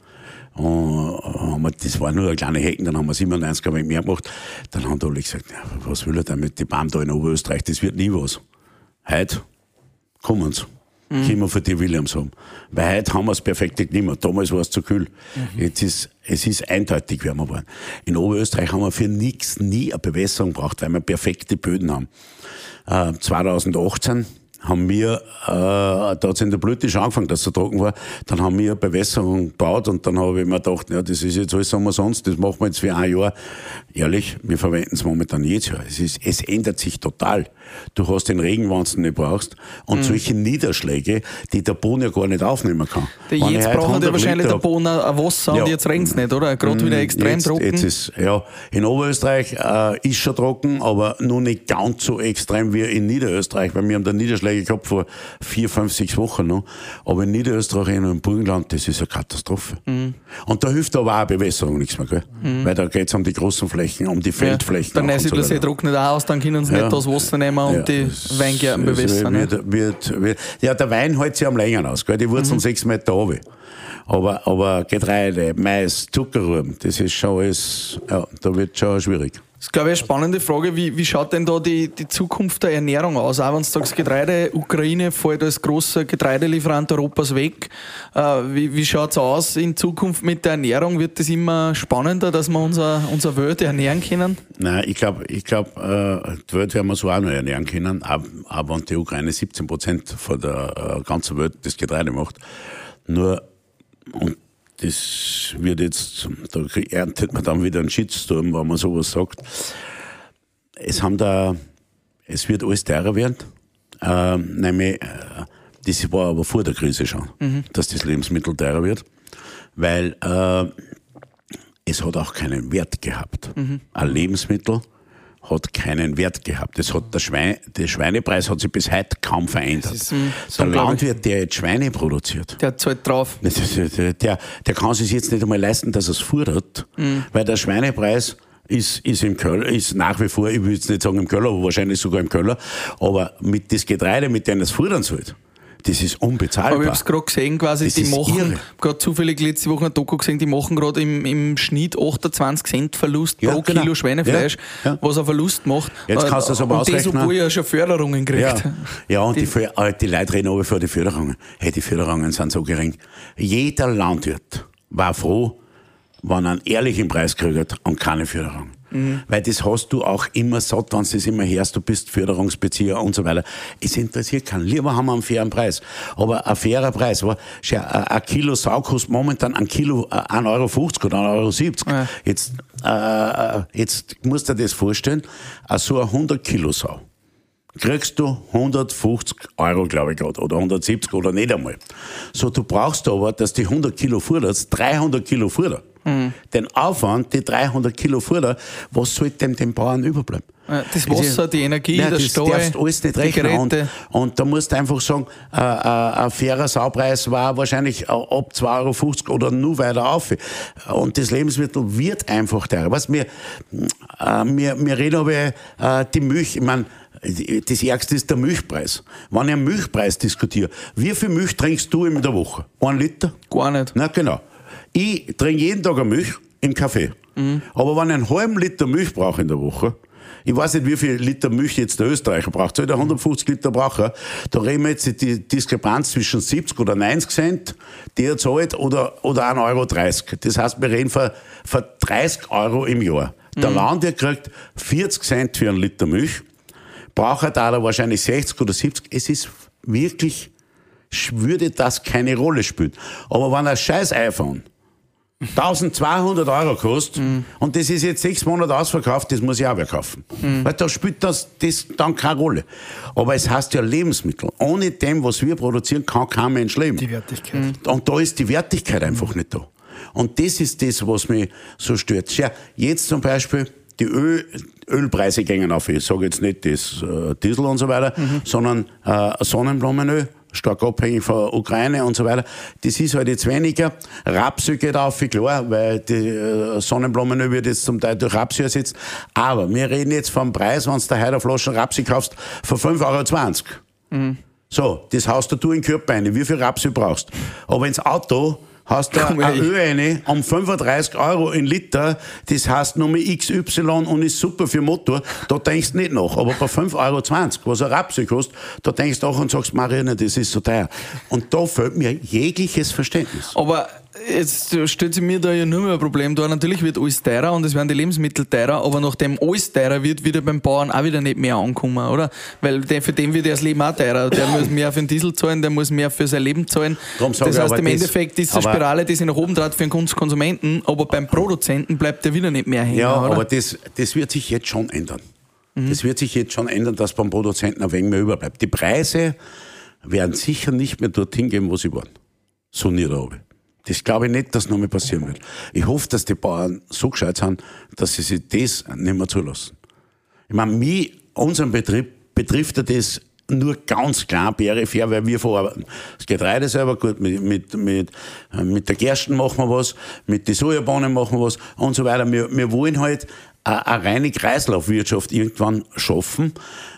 und haben wir, das war nur eine kleine Hecken, dann haben wir 97 ein mehr gemacht. Dann haben die alle gesagt, ja, was will er denn mit den Baum da in Oberösterreich, das wird nie was. Heute kommen sie. Mhm. Können wir für die Williams haben. Weil heute haben wir das perfekte Klima. Damals war es zu kühl. Mhm. Jetzt ist, es ist eindeutig wärmer geworden. In Oberösterreich haben wir für nichts nie eine Bewässerung gebraucht, weil wir perfekte Böden haben. Äh, 2018 haben wir, äh, da hat es in der Blüte schon angefangen, dass es so trocken war, dann haben wir Bewässerung gebaut und dann habe ich mir gedacht, ja, das ist jetzt alles umsonst, das machen wir jetzt für ein Jahr. Ehrlich, wir verwenden es momentan jedes Jahr. Es, ist, es ändert sich total. Du hast den Regen, wenn du nicht brauchst und mhm. solche Niederschläge, die der Boden ja gar nicht aufnehmen kann. Der jetzt braucht ja wahrscheinlich der Boden ein Wasser ja. und jetzt regnet es nicht, oder? Gerade mhm. wieder extrem jetzt, trocken. Jetzt ist, ja, in Oberösterreich äh, ist schon trocken, aber nur nicht ganz so extrem wie in Niederösterreich, weil wir haben da Niederschläge gehabt vor vier, fünf, sechs Wochen noch. Aber in Niederösterreich und im Burgenland, das ist eine Katastrophe. Mhm. Und da hilft aber auch Bewässerung nichts mehr, gell? Mhm. Weil da geht es um die großen Flächen, um die Feldflächen. Ja, der Neusiedlersee so trocknet auch aus, dann können sie ja. nicht das Wasser nehmen und ja, die Weingärten bewässern. Wird, wird, wird, ja, der Wein hält sich am längeren aus, gell? Die Wurzeln mhm. sechs Meter runter. Aber, aber Getreide, Mais, Zuckerrüben, das ist schon alles, ja, da wird schon schwierig. Das ist, glaube ich, eine spannende Frage. Wie, wie schaut denn da die, die Zukunft der Ernährung aus? Auch wenn du sagst, Getreide, Ukraine fällt als großer Getreidelieferant Europas weg. Äh, wie wie schaut es aus in Zukunft mit der Ernährung? Wird es immer spannender, dass wir unser, unser Welt ernähren können? Nein, ich glaube, ich glaub, äh, die Welt werden wir so auch noch ernähren können. Aber wenn die Ukraine 17 Prozent von der äh, ganzen Welt das Getreide macht. Nur, und das wird jetzt, da erntet man dann wieder einen Shitstorm, wenn man sowas sagt. Es haben da, es wird alles teurer werden. Äh, nämlich, das war aber vor der Krise schon, mhm. dass das Lebensmittel teurer wird, weil äh, es hat auch keinen Wert gehabt. Mhm. Ein Lebensmittel hat keinen Wert gehabt. Das hat der, Schwein, der Schweinepreis hat sich bis heute kaum verändert. Ist, der Landwirt, der jetzt Schweine produziert, der zahlt drauf. Der, der, der kann sich jetzt nicht einmal leisten, dass er es fordert, mhm. weil der Schweinepreis ist, ist im Köller, ist nach wie vor, ich will jetzt nicht sagen im Köller, aber wahrscheinlich sogar im Köller, aber mit das Getreide, mit dem es fordern sollte, das ist unbezahlbar. Aber ich habe es gerade gesehen, quasi, das die machen, gerade zufällig letzte Woche ein Doku gesehen, die machen gerade im, im Schnitt 28 Cent Verlust ja, pro genau. Kilo Schweinefleisch, ja, ja. was er Verlust macht. Jetzt kannst du das aber und ausrechnen. Und das, obwohl er schon Förderungen kriegt. Ja, ja und die, die, äh, die Leute reden aber für die Förderungen. Hey, die Förderungen sind so gering. Jeder Landwirt war froh, wenn er einen ehrlichen Preis kriegt und keine Förderung. Mhm. Weil das hast du auch immer satt, wenn du das immer hörst, du bist Förderungsbezieher und so weiter. Es interessiert keinen. Lieber haben wir einen fairen Preis. Aber ein fairer Preis, aber schau, ein Kilo Sau kostet momentan ein Kilo 1,50 Euro oder 1,70 Euro. Ja. Jetzt, äh, jetzt musst du dir das vorstellen, so eine 100 Kilo Sau kriegst du 150 Euro, glaube ich gerade, oder 170 oder nicht einmal. So, du brauchst aber, dass die 100 Kilo forderst, 300 Kilo Futter. Den Aufwand, die 300 Kilo Futter, was soll dem dem Bauern überbleiben? Das Wasser, die Energie, Nein, der das Stall, darfst alles nicht rechnen. Und, und da musst du einfach sagen, äh, äh, ein fairer Saupreis war wahrscheinlich äh, ab 2,50 Euro oder nur weiter auf. Und das Lebensmittel wird einfach teurer. Was wir, äh, wir, wir reden aber äh, die Milch, ich meine, das Ärgste ist der Milchpreis. Wenn ich einen Milchpreis diskutiere, wie viel Milch trinkst du in der Woche? Ein Liter? Gar nicht. Na genau. Ich trinke jeden Tag eine Milch im Kaffee. Aber wenn ich einen halben Liter Milch brauche in der Woche, ich weiß nicht, wie viel Liter Milch jetzt der Österreicher braucht. Soll der 150 Liter brauchen? Da reden wir jetzt die Diskrepanz zwischen 70 oder 90 Cent, die er zahlt, oder, oder 1,30 Euro. Das heißt, wir reden von, von 30 Euro im Jahr. Der Landwirt kriegt 40 Cent für einen Liter Milch, braucht da wahrscheinlich 60 oder 70. Es ist wirklich, würde das keine Rolle spielen. Aber wenn ein scheiß iPhone 1200 Euro kostet und das ist jetzt sechs Monate ausverkauft, das muss ich auch wieder kaufen. Weil da spielt das, das dann keine Rolle. Aber es heißt ja Lebensmittel. Ohne dem, was wir produzieren, kann kein Mensch leben. Die Wertigkeit. Und da ist die Wertigkeit einfach nicht da. Und das ist das, was mich so stört. Schau, jetzt zum Beispiel, die Öl, Ölpreise gehen auf. Ich sage jetzt nicht das äh, Diesel und so weiter, sondern äh, Sonnenblumenöl, stark abhängig von Ukraine und so weiter. Das ist halt jetzt weniger. Rapsöl geht auf, klar, weil die äh, Sonnenblumenöl wird jetzt zum Teil durch Rapsöl ersetzt. Aber wir reden jetzt vom Preis, wenn du da heute eine Flasche Rapsöl kaufst, von 5,20 Euro. So, das haust du in den Körper rein, wie viel Rapsöl brauchst. Aber ins Auto hast du Komm, ein ey. Öl rein um 35 Euro in Liter, das heißt Nummer XY und ist super für Motor, da denkst du nicht nach. Aber bei 5,20 Euro, was ein Rapsöl kostet, da denkst du auch und sagst, Marianne, das ist so teuer. Und da fehlt mir jegliches Verständnis. Aber jetzt stellt sich mir da ja nur mehr ein Problem dar. Natürlich wird alles teurer und es werden die Lebensmittel teurer, aber nachdem alles teurer wird, wird ja beim Bauern auch wieder nicht mehr ankommen, oder? Weil der, für den wird das Leben auch teurer. Der muss mehr für den Diesel zahlen, der muss mehr für sein Leben zahlen. Das heißt, im Endeffekt ist eine aber- Spirale, die sich nach oben dreht für den Kons- Konsumenten, aber beim Produzenten bleibt der wieder nicht mehr hängen, Ja, oder? aber das, das wird sich jetzt schon ändern. Das wird sich jetzt schon ändern, dass beim Produzenten ein wenig mehr überbleibt. Die Preise werden sicher nicht mehr dorthin gehen, wo sie waren. So nie da oben. Das glaube ich nicht, dass noch mal passieren wird. Ich hoffe, dass die Bauern so gescheit sind, dass sie sich das nicht mehr zulassen. Ich meine, mich, unseren Betrieb, betrifft das nur ganz klar peripher, weil wir verarbeiten. Das Getreide selber gut, mit, mit, mit, mit der Gersten machen wir was, mit den Sojabohnen machen wir was und so weiter. Wir, wir wollen halt eine, eine reine Kreislaufwirtschaft irgendwann schaffen,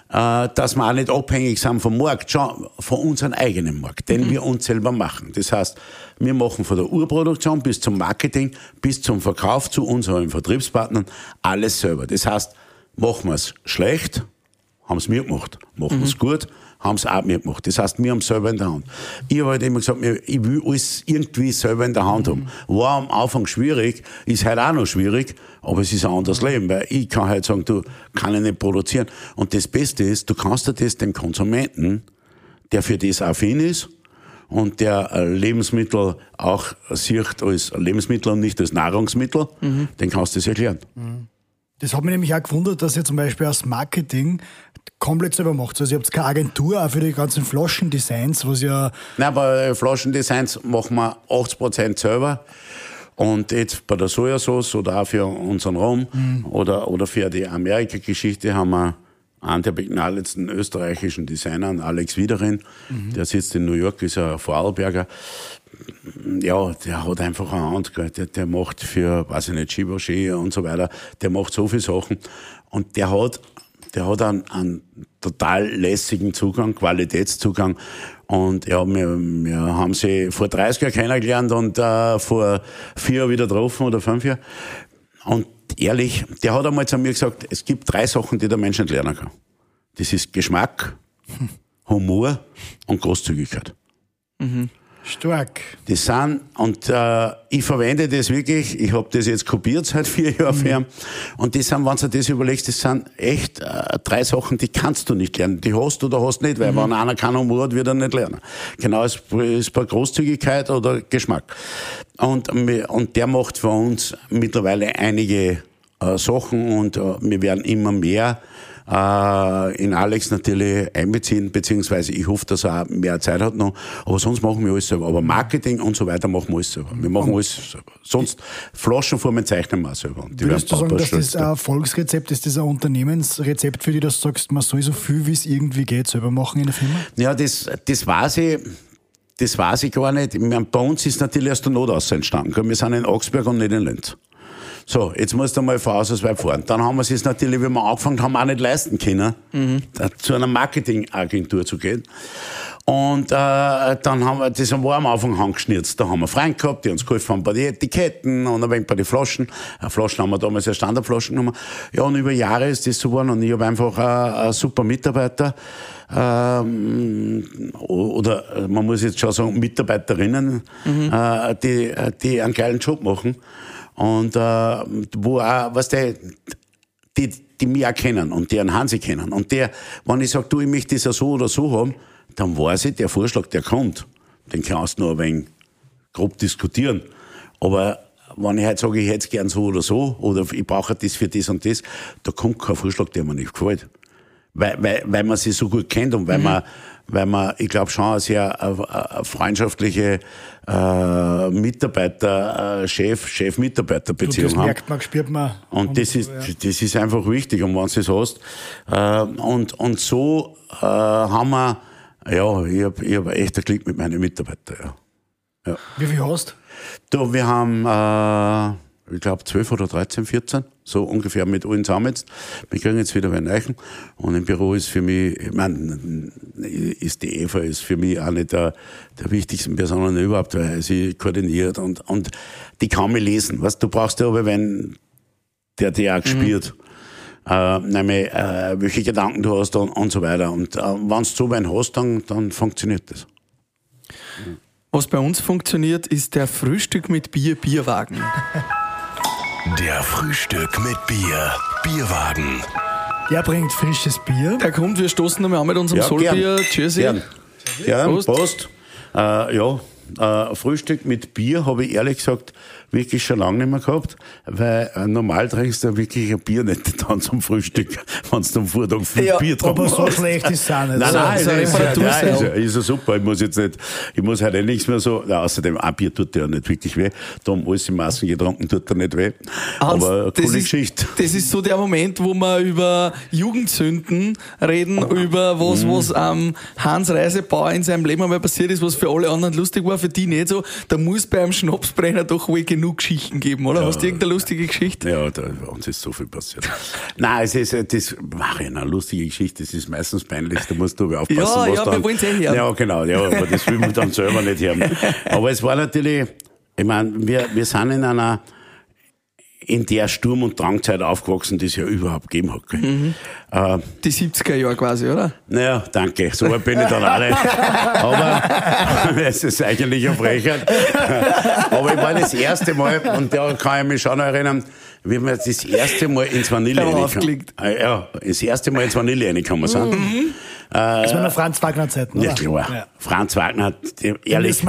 dass wir auch nicht abhängig sind vom Markt, schon von unserem eigenen Markt, den wir uns selber machen. Das heißt, wir machen von der Urproduktion bis zum Marketing, bis zum Verkauf zu unseren Vertriebspartnern alles selber. Das heißt, machen wir es schlecht, haben es mir gemacht. Machen wir es gut, haben es auch mir gemacht. Das heißt, wir haben es selber in der Hand. Ich habe halt immer gesagt, ich will alles irgendwie selber in der Hand haben. War am Anfang schwierig, ist halt auch noch schwierig, aber es ist ein anderes Leben, weil ich kann halt sagen, du kann ich nicht produzieren. Und das Beste ist, du kannst dir das dem Konsumenten, der für das affin ist, und der äh, Lebensmittel auch sieht als Lebensmittel und nicht als Nahrungsmittel, den kannst du das erklären. Das hat mich nämlich auch gewundert, dass ihr zum Beispiel das Marketing komplett selber macht. Also ihr habt keine Agentur auch für die ganzen Flaschendesigns, was ja Nein, bei Flaschendesigns machen wir 80% selber. Und jetzt bei der Sojasauce oder auch für unseren Rum oder, oder für die Amerika-Geschichte haben wir einen der begnadetsten österreichischen Designern, Alex Wiederin. Der sitzt in New York, ist ein Vorarlberger. Ja, der hat einfach eine Hand, der, der macht für, weiß ich nicht, Givenchy und so weiter, der macht so viele Sachen. Und der hat, der hat einen, einen total lässigen Zugang, Qualitätszugang. Und ja, wir, wir haben sie vor 30 Jahren kennengelernt und äh, vor vier Jahren wieder getroffen oder fünf Jahren. Und ehrlich, der hat einmal zu mir gesagt, es gibt drei Sachen, die der Mensch nicht lernen kann. Das ist Geschmack, Humor und Großzügigkeit. Stark. Das sind, und äh, ich verwende das wirklich, ich habe das jetzt kopiert seit vier Jahren ihn. Und das sind, wenn du dir das überlegst, das sind echt äh, drei Sachen, die kannst du nicht lernen. Die hast du oder hast nicht, weil wenn einer keinen Humor hat, wird er nicht lernen. Genau ist, ist bei Großzügigkeit oder Geschmack. Und, und der macht für uns mittlerweile einige äh, Sachen und äh, wir werden immer mehr äh, in Alex natürlich einbeziehen, beziehungsweise ich hoffe, dass er auch mehr Zeit hat noch. Aber sonst machen wir alles selber. Aber Marketing und so weiter machen wir alles selber. Wir machen alles selber. Sonst Flaschenformen zeichnen wir auch selber. Und die Würdest du sagen, dass das ein Erfolgsrezept ist, das ein Unternehmensrezept für dich, dass du sagst, man soll so viel, wie es irgendwie geht, selber machen in der Firma? Ja, das, das weiß ich. Das weiß ich gar nicht. Ich meine, bei uns ist natürlich aus der Not aus entstanden. Wir sind in Augsburg und nicht in Linz. So, jetzt musst du mal vorausweit fahren. Dann haben wir es jetzt natürlich, wie wir angefangen haben, auch nicht leisten können, da zu einer Marketingagentur zu gehen. Und äh, dann haben wir, das war am Anfang angeschnitzt. Da haben wir Freunde gehabt, die uns geholfen haben bei den Etiketten und ein wenig bei den Flaschen. Äh, Flaschen haben wir damals ja Standardflaschen genommen. Ja, und über Jahre ist das so geworden und ich habe einfach äh, ein super Mitarbeiter. Ähm, oder äh, man muss jetzt schon sagen, Mitarbeiterinnen, äh, die, die einen geilen Job machen. Und äh, wo auch, was der, die, die mich auch kennen und die einen Hansi kennen. Und der, wenn ich sage, du, ich möchte das ja so oder so haben, dann weiß ich, der Vorschlag, der kommt. Den kannst du noch ein wenig grob diskutieren. Aber wenn ich halt sage, ich hätte es gern so oder so, oder ich brauche das für das und das, da kommt kein Vorschlag, der mir nicht gefällt. Weil, weil, weil man sie so gut kennt und weil man, weil man, ich glaube schon eine sehr äh, äh, freundschaftliche äh, Mitarbeiter, äh, Chef, Chef-Mitarbeiter-Beziehung Das haben. merkt man, spürt man. Und das ist, das ist einfach wichtig, und wenn du es hast. Äh, und, und so äh, haben wir, ja, ich habe ich hab echt ein Glück mit meinen Mitarbeitern. Ja. Wie viel hast Du, wir haben, äh, ich glaube, 12 oder 13, 14, so ungefähr mit allen zusammen jetzt. Wir kriegen jetzt wieder Eichen. Und im Büro ist für mich, ich meine, ist die Eva ist für mich eine der, der wichtigsten Personen überhaupt, weil sie koordiniert und, und die kann mich lesen. Was du brauchst ja aber, wenn der die auch gespürt. Äh, nämlich, äh, welche Gedanken du hast und, und so weiter. Und äh, wenn du so einen hast, dann, dann funktioniert das. Was bei uns funktioniert, ist der Frühstück mit Bier Bierwagen. Der Frühstück mit Bier. Bierwagen. Der bringt frisches Bier. Der kommt, wir stoßen nochmal an mit unserem Solbier. Cheers. Gern. Gern, Prost. Prost. Äh, ja, äh, Frühstück mit Bier habe ich ehrlich gesagt wirklich schon lange nicht mehr gehabt, weil äh, normal trinkst du wirklich ein Bier nicht dann zum Frühstück, wenn du am Vortag viel Ja, Bier Aber so schlecht ist es auch nicht. Nein, So- nein, so ist, ja, Reparatur nein, ist, ja, ist ja super. Ich muss jetzt nicht, ich muss halt eh nichts mehr so, na, außerdem, ein Bier tut dir ja nicht wirklich weh. Da haben alles in Massen getrunken, tut dir nicht weh. Hans, Aber coole ist, Geschichte. Das ist so der Moment, wo wir über Jugendsünden reden, über was, Mhm. was am Hans Reisebauer in seinem Leben einmal passiert ist, was für alle anderen lustig war, für die nicht so. Da muss bei einem Schnapsbrenner doch wohl genug Geschichten geben, oder? Hast du irgendeine lustige Geschichte? Ja, da bei uns ist so viel passiert. Nein, es ist, äh, das mache ich eine lustige Geschichte, das ist meistens peinlich, da musst du aber aufpassen, Ja, was ja, dann, wir wollen's eh hören. Ja, genau, ja, aber das will man dann selber nicht hören. Aber es war natürlich, ich meine, wir, wir sind in einer, in der Sturm- und Drangzeit aufgewachsen, die es ja überhaupt gegeben hat. Mhm. Äh, Die 70er Jahre quasi, oder? naja, danke. So weit bin ich dann auch nicht. Aber es ist eigentlich eine Frechheit. Aber ich war das erste Mal, und da kann ich mich schon erinnern, wie wir das erste Mal ins Vanille reingekommen- aufgelegt. Äh, Ja, das erste Mal ins Vanille reingekommen sind. Das war noch Franz Wagner Zeiten, oder? Ja, klar. Ja. Franz Wagner, der, ehrlich,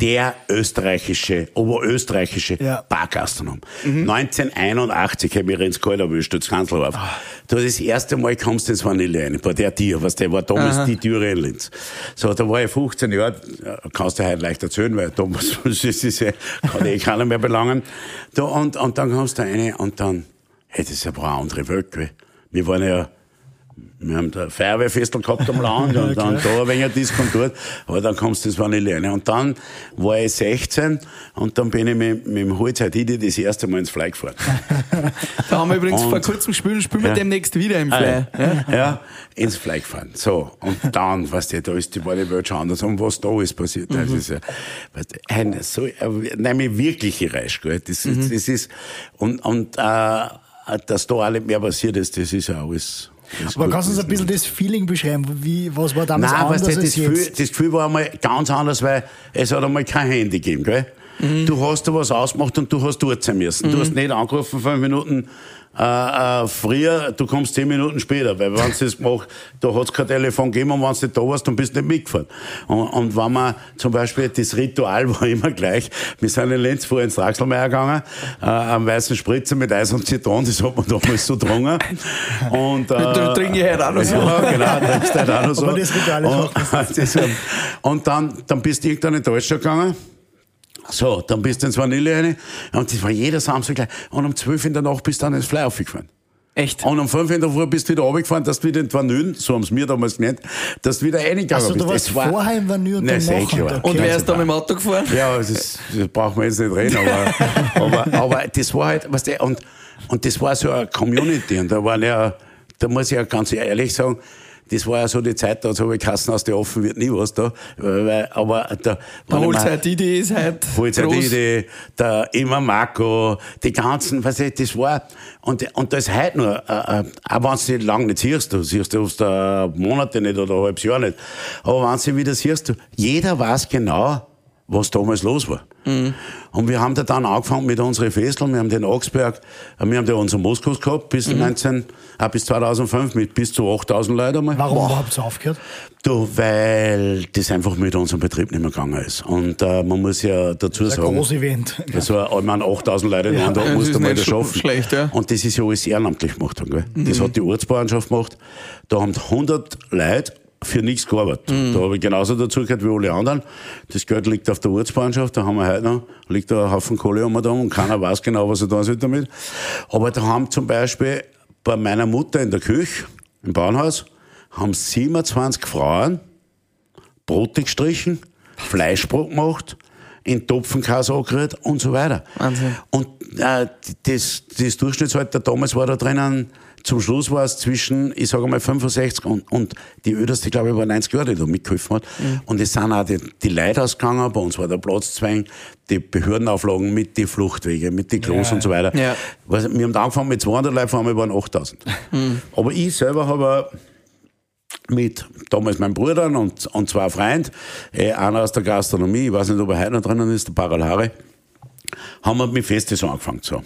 der österreichische, oberösterreichische Ja. Bargastronom. 1981 habe ich ins Kalt erwischt, als Kanzler Du das erste Mal kommst du ins Vanille rein, bei der Tür, was der war damals die Türe in Linz. So, da war ich 15 Jahre, äh, kannst du heute leicht erzählen, weil damals das ist ja, kann eh keiner mehr belangen. Da, und, und dann kommst du rein und dann, hey, das ist aber eine andere Welt, gell. Wir waren ja, wir haben da Feuerwehrfestel gehabt am Land und dann da ein wenig das und dort, aber dann kommst du ins Vanille. Und dann war ich 16 und dann bin ich mit, mit dem Holzheitidi das erste Mal ins Fly gefahren. Da haben wir übrigens Und- vor kurzem gespielt, spielen wir Ja. demnächst wieder im Fly. ja. ja, ins Fly gefahren. So, und dann, weißt du, da ist die, war die Welt schon anders. Und was da ist passiert, das ist ja, weißt du, ein, so, nein, wirkliche Reisch, gell. Das, ist das ist, und, und, äh, dass da nicht mehr passiert ist, das ist ja alles. Aber gut kannst du uns ein bisschen das Feeling beschreiben? Wie, was war damals Nein, anders weißt du, als das, Gefühl, jetzt? das Gefühl war einmal ganz anders, weil es hat einmal kein Handy gegeben, gell? Du hast da was ausgemacht und du hast dort sein müssen. Du hast nicht angerufen, fünf Minuten äh, äh, früher, du kommst zehn Minuten später, weil wenn du das gemacht, da hat es kein Telefon gegeben und wenn du nicht da warst, dann bist du nicht mitgefahren. Und, und wenn man zum Beispiel, das Ritual war immer gleich, wir sind in Lenz vorher ins Draxelmeier gegangen, äh, am weißen Spritzer mit Eis und Zitron, das hat man damals so getrunken. Und, äh, Da trinke ich heute auch noch so. Ja, genau, trinkst halt auch noch so. Aber das Ritual ist auch und, das, und dann, dann bist du irgendwann in Deutschland gegangen. So, dann bist du ins Vanille rein. Und das war jeder Samstag gleich. Und um 12 in der Nacht bist du dann ins Fly aufgefahren. Echt? Und um 5 in der Früh bist du wieder runtergefahren, dass du wieder in Vanille, so haben sie mir damals genannt, dass du wieder reingegangen Also bist. du warst war- vorher im Vanille und Nein, dann nachher. Okay. Und wer ist da mit dem Auto gefahren? ja, das, das brauchen wir jetzt nicht reden, aber, aber, aber das war halt, was der, und, und das war so eine Community, und da waren ja, da muss ich ja ganz ehrlich sagen, das war ja so die Zeit, da habe ich Kassen aus der offen wird nie was da, weil, aber da, Der Holzeit-Idee ist heute Holzeit groß. Ide, der immer Marco, die ganzen, was ich, das war, und, und das ist heute nur, äh, äh, auch wenn du nicht lange nicht siehst, du siehst du da Monate nicht oder ein halbes Jahr nicht, aber wenn du wieder siehst, du, jeder weiß genau, was damals los war. Und wir haben da dann angefangen mit unseren Festeln, wir haben den Augsberg, äh, wir haben da unseren Moskos gehabt, bis 19, äh, bis 2005 mit bis zu 8000 Leuten einmal. Warum überhaupt so aufgehört? Du, weil das einfach mit unserem Betrieb nicht mehr gegangen ist. Und äh, man muss ja dazu Das ist ein sagen, großes Event. das war, ich meine, 8000 Leute Tag das musst du mal das schaffen. schlecht, ja. Und das ist ja alles ehrenamtlich gemacht. Gell? Das hat die Ortsbauernschaft gemacht. Da haben 100 Leute für nichts gearbeitet. Da habe ich genauso dazu gehört wie alle anderen. Das Geld liegt auf der Ortsbauernschaft, da haben wir heute noch, liegt da ein Haufen Kohle um da und keiner weiß genau, was er da soll damit. Aber da haben zum Beispiel bei meiner Mutter in der Küche, im Bauernhaus, haben 27 Frauen Brote gestrichen, Fleischbrot gemacht, in Topfenkäse angerührt und so weiter. Wahnsinn. Und äh, das, das Durchschnittsalter damals war da drinnen, zum Schluss war es zwischen, ich sage mal, 65 und, und die Öderste, glaube ich, war 90 Jahre, die da mitgeholfen hat. Und es sind auch die, die Leute ausgegangen, bei uns war der Platzzwang, die Behördenauflagen mit die Fluchtwege, mit die Klos Ja. und so weiter. Ja. Wir haben angefangen mit 200 Leuten, vor allem waren 8000. Aber ich selber habe mit damals meinem Bruder und, und zwei Freunden, äh, einer aus der Gastronomie, ich weiß nicht, ob er heute noch drinnen ist, der Paralhare, haben wir mit Festes angefangen. So.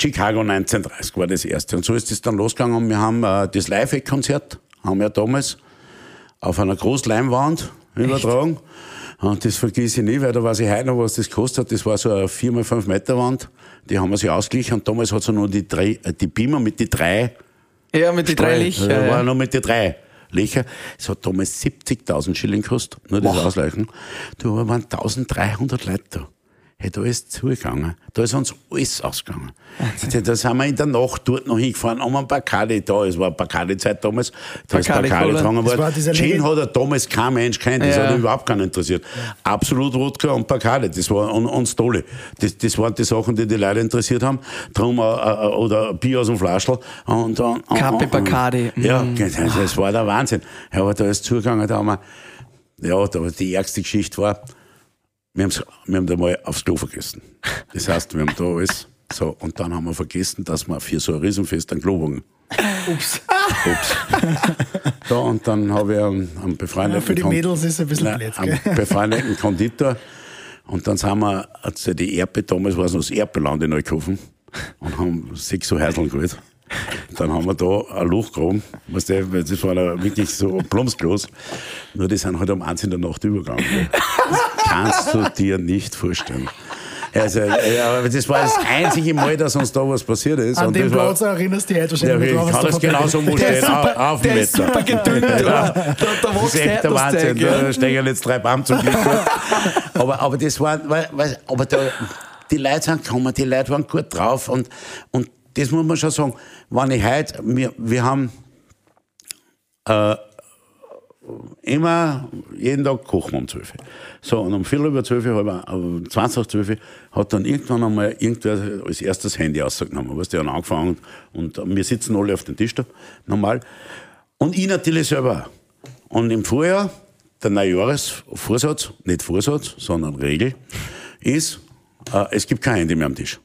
Chicago 1930 war das erste. Und so ist es dann losgegangen. Und wir haben äh, das Live-Konzert, haben wir damals auf einer Großleinwand übertragen. Und das vergesse ich nie, weil da weiß ich heute noch, was das gekostet hat. Das war so eine 4 x 5 Meter Wand. Die haben wir sich ausgeglichen. Und damals hat es nur die, drei, äh, die Beamer mit die drei Ja, mit den drei. Lichter. Ja, war Ja. noch mit den drei Lichter. Es hat damals 70.000 Schilling gekostet, nur das Ausleuchten. Aber waren 1.300 Leute da. Hey, da ist zugegangen. Da ist uns alles ausgegangen. Da sind wir in der Nacht dort noch hingefahren, haben ein Bacardi da. Es war Bacardi-Zeit damals. Da ist Bacardi Bacardi Cola. gefangen Das war worden. dieser Gin hat er damals kein Mensch kennt. Das Ja. hat ihn überhaupt keinen interessiert. Absolut Wodka und Bacardi. Das war, und, und Stoli. Das, das waren die Sachen, die die Leute interessiert haben. Drum, äh, äh, oder Bier aus dem Flaschel. Und, und, und, Kappe Bacardi. Ja, Mm. das, das war der Wahnsinn. Ja, aber da ist zugegangen, da haben wir, ja, da, die ärgste Geschichte war, wir, haben's, wir haben da mal aufs Klo vergessen. Das heißt, wir haben da alles, so, und dann haben wir vergessen, dass wir für so ein Riesenfest einen Klowagen. Ups. Ups. da, und dann habe ich einen, einen befreundeten Ja, für die Kon- Mädels ist es ein bisschen blöd, einen befreundeten Konditor. Und dann sind wir, also die Erbe, damals war es noch das Erbeland in Neukofen, und haben sechs so Häuseln geholt. Dann haben wir da ein Loch gegraben, weißt du, weil das war da wirklich so plumpsgroß. Nur die sind halt um eins in der Nacht übergegangen. Das kannst du dir nicht vorstellen. Also, ja, aber das war das einzige Mal, dass uns da was passiert ist. An und den das war, Platz erinnerst du dich heute ja, wahrscheinlich ich noch kann das genauso umstellen, super, auf der ist super gedünnt. oder? Da, da das ist echt der Wahnsinn. Ja. Da steigen jetzt drei Baum zum Glück. aber, aber das war, aber da, die Leute sind gekommen, die Leute waren gut drauf und, und das muss man schon sagen. Wenn ich heute, wir, wir haben, äh, immer, jeden Tag kochen wir um 12 Uhr. So, und um Viertel über 12 Uhr, halb, um 20 nach 12 Uhr, hat dann irgendwann einmal irgendwer als erstes Handy rausgenommen. Weißt du, haben angefangen und wir sitzen alle auf dem Tisch da, normal. Und ich natürlich selber. Und im Vorjahr, der Neujahresvorsatz, nicht Vorsatz, sondern Regel, ist, äh, es gibt kein Handy mehr am Tisch.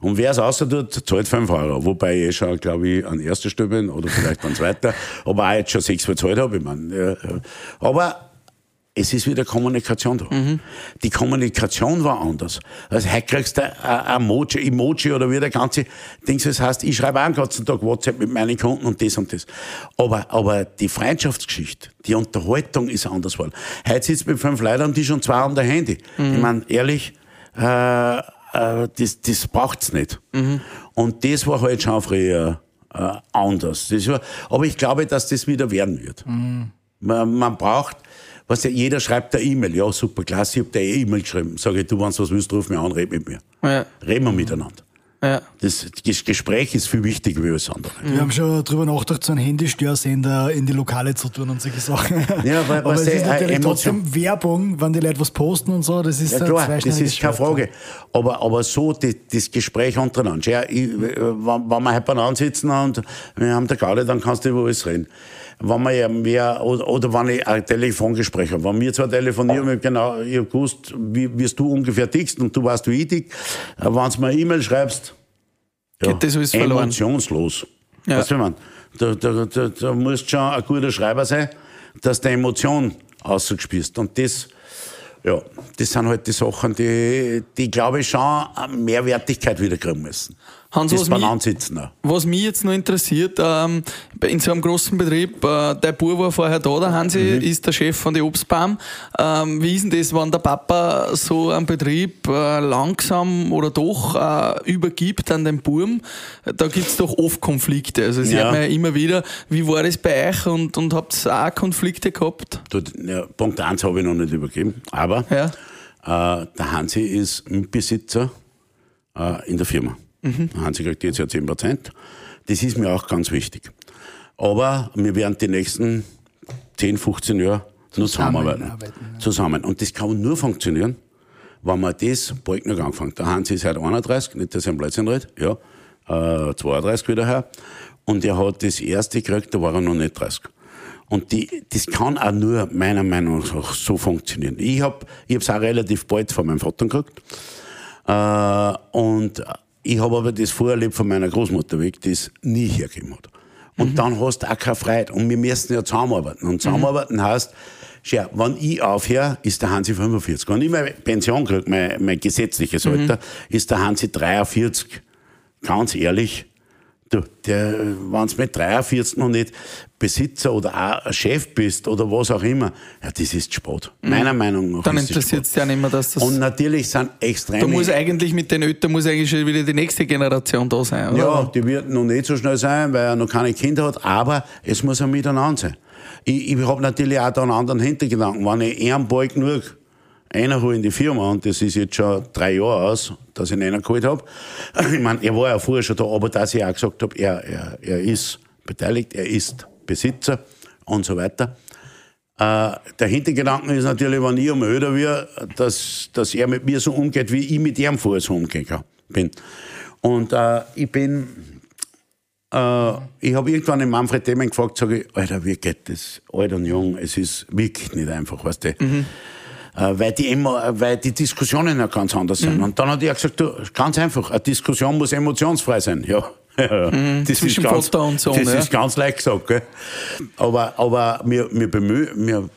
Und wer es außer tut, zahlt 5 Euro. Wobei ich eh schon, glaube ich, an erster Stelle bin oder vielleicht an zweiter. Aber auch jetzt schon 6 bezahlt habe. Ich mein, ja, ja. Aber es ist wieder Kommunikation da. Die Kommunikation war anders. Also heute kriegst du ein Emoji, Emoji oder wie der ganze Ding das heißt, ich schreibe auch den ganzen Tag WhatsApp mit meinen Kunden und das und das. Aber, aber die Freundschaftsgeschichte, die Unterhaltung ist anders geworden. Heute sitzt mit fünf Leuten und die schon zwei haben der Handy. Ich meine, ehrlich, äh, äh, das, das braucht's nicht. Und das war halt schon früher äh, anders. Das war, aber ich glaube, dass das wieder werden wird. Man, man braucht, was ja, jeder schreibt eine E-Mail. Ja, super, klasse, ich hab dir eine E-Mail geschrieben. Sag ich, du, wenn du was willst, ruf mich an, red mit mir. Ja. Reden wir miteinander. Ja. Das, das Gespräch ist viel wichtiger wie alles andere. Wir haben schon drüber nachgedacht, so einen Handystörsender in die Lokale zu tun und solche Sachen. Ja, weil- Aber weil es ist natürlich Emotion- trotzdem Werbung, wenn die Leute was posten und so, das ist Ja ein klar, das ist keine. Frage. Aber, aber so die, das Gespräch untereinander. Schau, ich, wenn, wenn wir halt beieinander sitzen und wir haben der Galle, dann kannst du über alles reden. Wenn wir ja mehr, oder, oder wenn ich ein Telefongespräch habe, wenn wir zwar telefonieren, ich genau, ich gewusst, wie, wie du ungefähr tickst und du weißt, wie ich tick. Wenn du mir eine E-Mail schreibst, ja, Geht das alles verloren. emotionslos. Ja. Weißt du, mein? Da, da, da, da musst schon ein guter Schreiber sein, dass du Emotion ausgespürst. Und das, ja, das sind halt die Sachen, die, die glaube ich, schon Mehrwertigkeit wieder kriegen müssen. Hans, das was mich-. Was mich jetzt noch interessiert, ähm, in so einem großen Betrieb, äh, der Bub war vorher da, der Hansi Mhm. ist der Chef von den Obstbaum. Ähm, wie ist denn das, wenn der Papa so einen Betrieb äh, langsam oder doch äh, übergibt an den Buben? Da gibt's doch oft Konflikte. Also das Ja. hört man ja immer wieder. Wie war das bei euch und, und habt ihr auch Konflikte gehabt? Du, ja, Punkt 1 habe ich noch nicht übergeben, aber Ja. äh, der Hansi ist Mitbesitzer äh, in der Firma. Der Hansi kriegt jetzt ja 10 Prozent. Das ist mir auch ganz wichtig. Aber wir werden die nächsten 10, 15 Jahre nur zusammenarbeiten. Zusammenarbeiten, Zusammen. Und das kann nur funktionieren, wenn man das bald noch angefangen Der Hansi ist heute 31, nicht, dass er ein Blödsinn redet, ja, äh, 32 wieder her. Und er hat das erste gekriegt, da war er noch nicht 30. Und die, das kann auch nur meiner Meinung nach so funktionieren. Ich habe ich hab's auch relativ bald von meinem Vater gekriegt. Äh, und ich habe aber das vorerlebt von meiner Großmutter weg, die es nie hergegeben hat. Und dann hast du auch keine Freiheit. Und wir müssen ja zusammenarbeiten. Und zusammenarbeiten heißt, schau, wenn ich aufhöre, ist der Hansi 45. Wenn ich meine Pension kriege, mein, mein gesetzliches Alter, ist der Hansi 43. Ganz ehrlich, du, der, wenn du mit 43 noch nicht Besitzer oder auch Chef bist oder was auch immer, ja, das ist Sport. Meiner Meinung nach Dann interessiert es ja nicht mehr, dass das. Und natürlich sind extreme... da muss eigentlich mit den Eltern muss eigentlich schon wieder die nächste Generation da sein, oder? Ja, die wird noch nicht so schnell sein, weil er noch keine Kinder hat, aber es muss ein Miteinander sein. Ich, ich habe natürlich auch da einen anderen Hintergedanken. Wenn ich einen Ball genug einer hole in die Firma, und das ist jetzt schon drei Jahre aus, dass ich ihn geholt habe. Ich meine, er war ja vorher schon da, aber dass ich auch gesagt habe, er, er, er ist beteiligt, er ist Besitzer und so weiter. Äh, der Hintergedanke ist natürlich, wenn ich einmal älter werde, dass, dass er mit mir so umgeht, wie ich mit ihm vorher so umgegangen bin. Und äh, ich bin, äh, ich habe irgendwann den Manfred Demen gefragt, sage ich, Alter, wie geht das? Alt und jung, es ist wirklich nicht einfach, weißt du. Äh, weil, die immer, weil die Diskussionen ja ganz anders sind. Und dann hat er gesagt, du, ganz einfach, eine Diskussion muss emotionsfrei sein. Ja. das Zwischen ist ganz, Vater und Sohn, Das ja. ist ganz leicht gesagt, gell? Aber, aber wir, wir bemühen, wir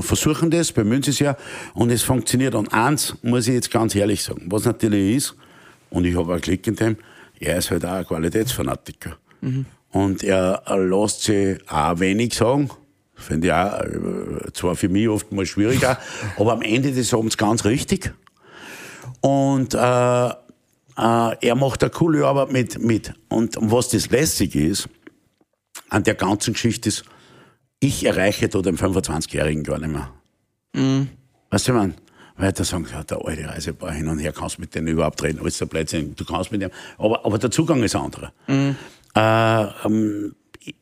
versuchen das, bemühen es ja und es funktioniert. Und eins muss ich jetzt ganz ehrlich sagen, was natürlich ist, und ich habe auch Glück in dem, er ist halt auch ein Qualitätsfanatiker. Und er lässt sich auch wenig sagen. Finde ich auch, äh, zwar für mich oft mal schwieriger, aber am Ende des Abends ganz richtig. Und äh, äh, er macht eine coole Arbeit mit, mit. Und was das Lässige ist, an der ganzen Geschichte ist, ich erreiche da den 25-Jährigen gar nicht mehr. Weißt du, man, weil da sagen, ja, der alte Reisebauer hin und her, kannst mit denen überhaupt reden, alles der Blödsinn, du kannst mit dem, aber, aber der Zugang ist anderer. Äh, ähm,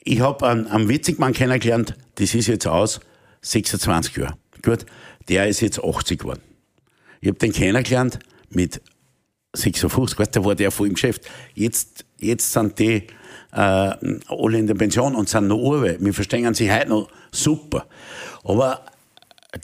ich- habe einen, einen witzigen Mann kennengelernt, das ist jetzt aus, 26 Jahre. Gut, der ist jetzt 80 geworden. Ich habe den kennengelernt mit 56, weißt du, da war der voll im Geschäft. Jetzt, jetzt sind die äh, alle in der Pension und sind noch Urwe. Wir verstehen sich heute noch super. Aber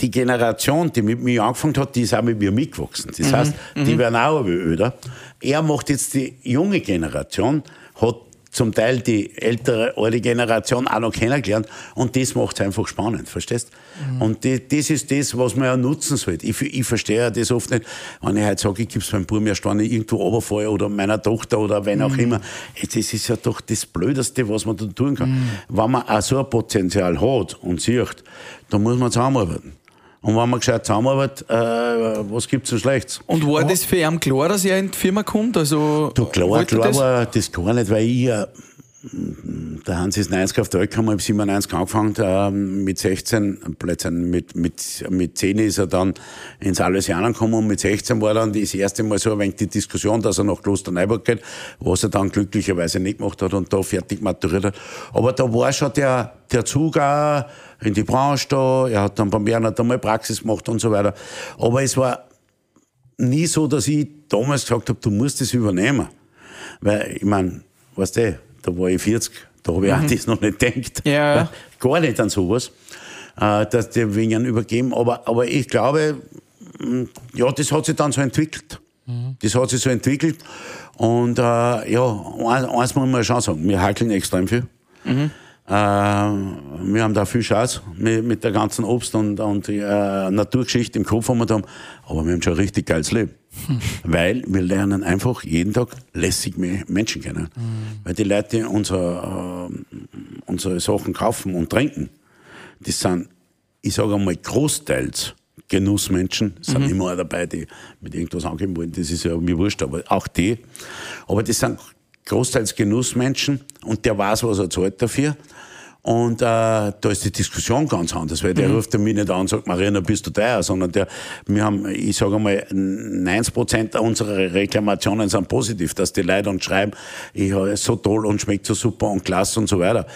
die Generation, die mit mir angefangen hat, die ist auch mit mir mitgewachsen. Das heißt, die werden auch öder. Er macht jetzt die junge Generation, hat zum Teil die ältere, alte Generation auch noch kennengelernt und das macht es einfach spannend, verstehst? Mhm. Und die, das ist das, was man ja nutzen sollte. Ich, ich verstehe ja das oft nicht, wenn ich halt sage, ich gebe es meinem wenn ich irgendwo runterfalle oder meiner Tochter oder wenn auch mhm. immer. Das ist ja doch das Blödeste, was man da tun kann. Mhm. Wenn man auch so ein Potenzial hat und sieht, dann muss man zusammenarbeiten. Und wenn man gescheit zusammenarbeitet, äh, was gibt's so Schlechtes? Und war das für ihn klar, dass er in die Firma kommt? Also, du, klar, klar das? war das gar nicht, weil ich ja, der Hans ist 90 auf die Welt ich habe 97 angefangen, äh, mit 16, plötzlich mit, mit, mit 10 ist er dann ins Allesianen gekommen und mit 16 war dann das erste Mal so ein wenig die Diskussion, dass er nach Klosterneuburg geht, was er dann glücklicherweise nicht gemacht hat und da fertig maturiert hat. Aber da war schon der, der Zug auch in die Branche da, er hat dann beim Bernhard einmal Praxis gemacht und so weiter. Aber es war nie so, dass ich damals gesagt habe, du musst das übernehmen. Weil, ich meine, weißt du, da war ich 40, da habe ich mhm. auch das noch nicht gedacht. Ja. Gar nicht an sowas, äh, dass die wegen übergeben. Aber, aber ich glaube, mm, ja, das hat sich dann so entwickelt. Mhm. Das hat sich so entwickelt. Und äh, ja, eins muss man schon sagen, wir hakeln extrem viel. Mhm. Äh, wir haben da viel Chance mit, mit der ganzen Obst- und, und äh, Naturgeschichte im Kopf, haben wir da, aber wir haben schon ein richtig geiles Leben. Hm. Weil wir lernen einfach jeden Tag lässig Menschen kennen. Hm. Weil die Leute, die unser, äh, unsere Sachen kaufen und trinken, die sind, ich sage einmal, großteils Genussmenschen, sind mhm. immer dabei, die mit irgendwas angeben wollen, das ist ja mir wurscht, aber auch die. Aber das sind großteils Genussmenschen und der weiß, was er zahlt dafür. Und äh, da ist die Diskussion ganz anders, weil der mhm. ruft mich nicht an und sagt, Marina, bist du teuer, sondern der, wir haben, ich sage mal, 90 Prozent unserer Reklamationen sind positiv, dass die Leute uns schreiben, ich habe so toll und schmeckt so super und klasse und so weiter.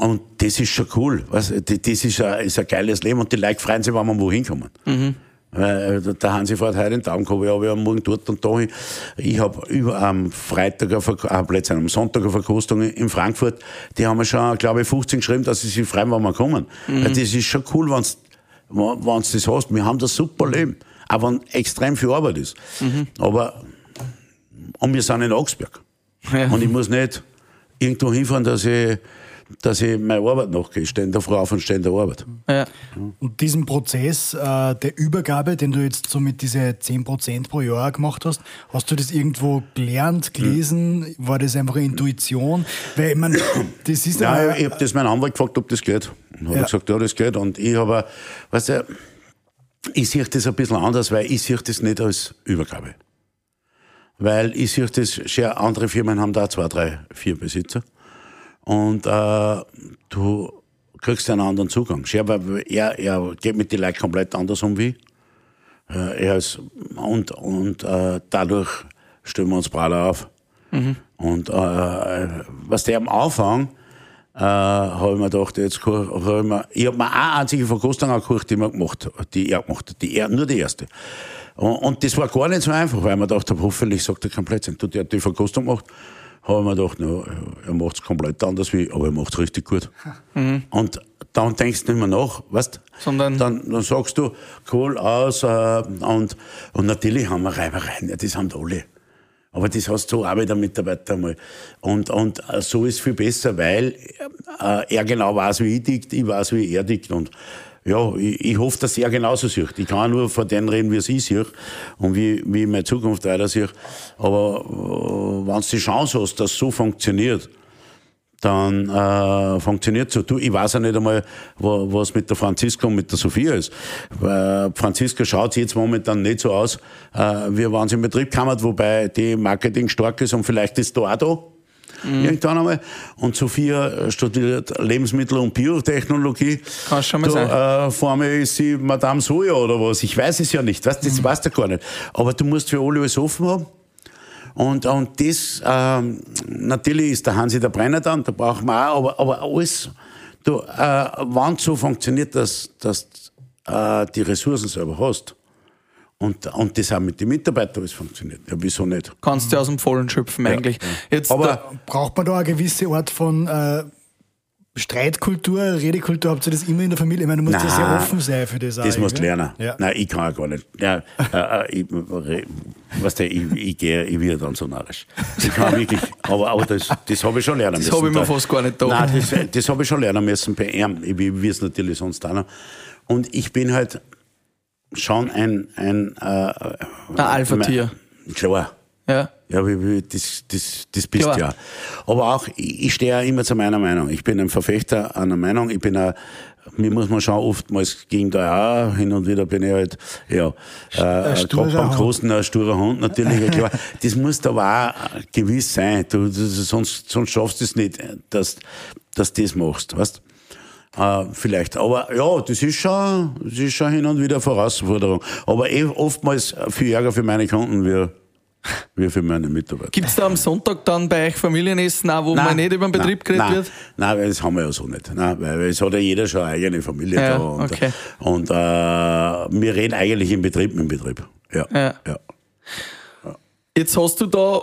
Und das ist schon cool. Was? Das ist ein, ist ein geiles Leben und die Leute freuen sich, wenn wir wohin kommen. Mhm. Weil äh, der Hansi fährt heute den Tag gehabt, ich habe am Morgen dort und da. Ich habe über am Freitag, eine äh, plötzlich am Sonntag eine Verkostung in Frankfurt. Die haben mir schon, glaube ich, 15 geschrieben, dass sie sich freuen, wenn wir kommen. Mhm. Das ist schon cool, wenn du das hast. Wir haben das super Leben. Auch wenn extrem viel Arbeit ist. Mhm. Aber, und wir sind in Augsburg. Ja. Und ich muss nicht irgendwo hinfahren, dass ich dass ich meine Arbeit nachgehe. Stehen der Frau auf und stehen der Arbeit. Ja. Und diesen Prozess äh, der Übergabe, den du jetzt so mit diese 10% pro Jahr gemacht hast, hast du das irgendwo gelernt, gelesen? Hm. War das einfach eine Intuition? Weil ich meine, das ist ja, ja ich habe das meinen Anwalt gefragt, ob das geht. Und hat ja. gesagt, ja, das geht. Und ich habe, weißt du, ich sehe das ein bisschen anders, weil ich sehe das nicht als Übergabe. Weil ich sehe das, schon andere Firmen haben da zwei, drei, vier Besitzer. Und äh, du kriegst einen anderen Zugang. er, er geht mit den Leuten komplett anders um wie. Äh, er ist, und und äh, dadurch stellen wir uns Praller auf. Mhm. Und äh, was der am Anfang äh, habe ich mir gedacht, jetzt hab ich, mir, ich habe mir eine einzige Verkostung angehört, die, man gemacht, die er gemacht hat, die er, nur die erste. Und, und das war gar nicht so einfach, weil man dachte, hoffentlich sagt er kein Blödsinn. Du, der hat die Verkostung gemacht habe ich mir gedacht, no, er macht es komplett anders wie, aber er macht es richtig gut. Mhm. Und dann denkst du nicht mehr nach, weißt Sondern dann, dann sagst du, cool aus, äh, und, und natürlich haben wir Reibereien, ja, das haben die alle. Aber das hast du auch wieder Mitarbeiter mal. Und, und äh, so ist viel besser, weil äh, er genau weiß, wie ich tickt, ich weiß, wie er tickt. Und ja, ich, ich hoffe, dass er genauso sieht. Ich kann nur von denen reden, wie es ich sehe und wie, wie meine Zukunft weiter sehe. Aber äh, wenn du die Chance hast, dass so funktioniert, dann äh, funktioniert so. Du, ich weiß ja nicht einmal, wo, was mit der Franziska und mit der Sophia ist. Weil Franziska schaut jetzt momentan nicht so aus, äh, wie wenn sie in Betrieb kammert, wobei die Marketing stark ist und vielleicht ist da auch da mhm. irgendwann einmal. Und Sophia studiert Lebensmittel- und Biotechnologie. Kann schon mal da, sein. Äh, vor mir ist sie Madame Soja oder was. Ich weiß es ja nicht. Weißt, das mhm. weißt du gar nicht. Aber du musst für alle alles offen haben. Und, und das, ähm, natürlich ist der Hansi der Brenner dann, da brauchen wir auch, aber, aber alles, du, äh, wann so funktioniert, dass, dass äh, die Ressourcen selber hast, und, und das auch mit den Mitarbeitern alles funktioniert. Ja, wieso nicht? Kannst du aus dem Vollen schöpfen eigentlich. Ja. Jetzt Aber braucht man da eine gewisse Art von äh, Streitkultur, Redekultur, habt ihr das immer in der Familie? Ich meine, du musst ja sehr offen sein für das. Das auch, musst du lernen. Ja. Nein, ich kann ja gar nicht. Ja, äh, äh, ich, weißt du, ich, ich gehe, ich werde dann so narrisch. Ich kann wirklich, aber, aber das, das habe ich schon lernen Das müssen. habe ich mir Da- fast gar nicht gedacht. Nein, das, das habe ich schon lernen müssen bei ihm. Ich will es natürlich sonst auch noch. Und ich bin halt schon ein, ein, äh, Ein Alpha-Tier. Klar. Ja. Ja, wie, wie, das, das, das bist Klar. du ja. Aber auch, ich, stehe ja immer zu meiner Meinung. Ich bin ein Verfechter einer Meinung. Ich bin ein, mir muss man schon oftmals ging da auch, hin und wieder bin ich halt, ja, äh, beim Hund. Großen ein sturer Hund, natürlich, klar. Das muss aber auch gewiss sein. Du, du, sonst, sonst schaffst du es nicht, dass, dass du das machst, weißt äh, vielleicht. Aber ja, das ist schon, das ist schon hin und wieder eine Herausforderung. Aber eh oftmals viel Ärger für meine Kunden wie, wie für meine Mitarbeiter. Gibt es da am Sonntag dann bei euch Familienessen auch, wo man nicht über den Betrieb nein, geredet nein, wird? Nein, das haben wir ja so nicht. Nein, weil es hat ja jeder schon eine eigene Familie Ja, da. Und, okay. und äh, wir reden eigentlich im Betrieb mit dem Betrieb. Ja. Ja. ja. Jetzt hast du da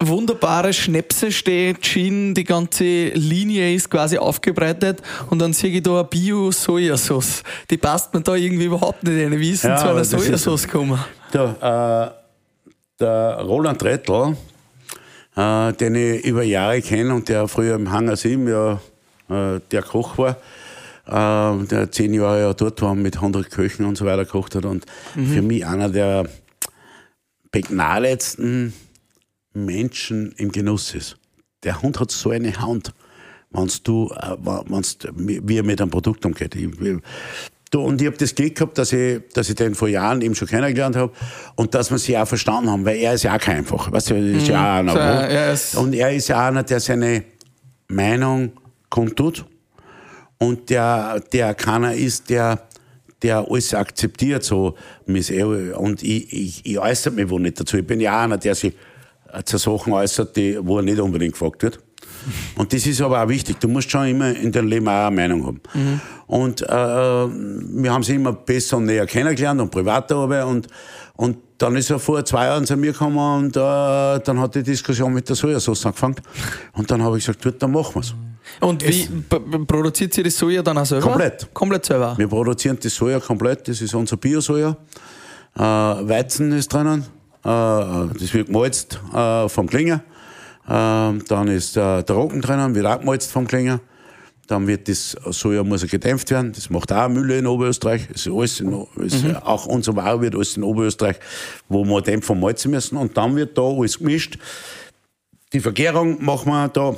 wunderbare Schnäpse stehen, Gin, die ganze Linie ist quasi aufgebreitet und dann sehe ich da eine Bio-Sojasauce. Die passt mir da irgendwie überhaupt nicht rein. Wie ist denn Ja, zu einer Sojasauce gekommen? Der, äh, der Roland Trettl, äh, den ich über Jahre kenne und der früher im Hangar 7 ja äh, der Koch war, äh, der zehn Jahre ja dort war und mit 100 Köchen und so weiter gekocht hat und für mich einer der begnadetsten Menschen im Genuss ist. Der Hund hat so eine Hand, wenn's du, äh, wenn's, wie er mit einem Produkt umgeht. Ich, du, und ich habe das Glück gehabt, dass ich, dass ich den vor Jahren eben schon kennengelernt habe und dass wir sie auch verstanden haben, weil er ist ja auch kein einfach. Weißt du, er ist ja auch einer. So, er ist- und er ist ja einer, der seine Meinung kundtut und der, der keiner ist, der, der alles akzeptiert, so. Und ich, ich, ich äußere mich wohl nicht dazu. Ich bin ja auch einer, der sich zu Sachen äußert, die, wo er nicht unbedingt gefragt wird. Und das ist aber auch wichtig. Du musst schon immer in deinem Leben auch eine Meinung haben. Und äh, wir haben sie immer besser und näher kennengelernt und privat dabei. Und, und dann ist er vor zwei Jahren zu mir gekommen und äh, dann hat die Diskussion mit der Sojasauce angefangen. Und dann habe ich gesagt, gut, dann machen wir's. Und wie p- produziert sie die Soja dann auch selber? Komplett. Komplett selber. Wir produzieren die Soja komplett, das ist unser Bio-Soja. Äh, Weizen ist drinnen, äh, das wird gemalzt äh, vom Klinger. Äh, dann ist äh, der Roggen drinnen, wird auch gemalzt vom Klinger. Dann wird das Soja muss gedämpft werden. Das macht auch Mühle in Oberösterreich. Das ist alles in, ist, Mhm. Auch unser Ware wird alles in Oberösterreich, wo wir dämpfen und malzen müssen. Und dann wird da alles gemischt. Die Vergärung machen wir da.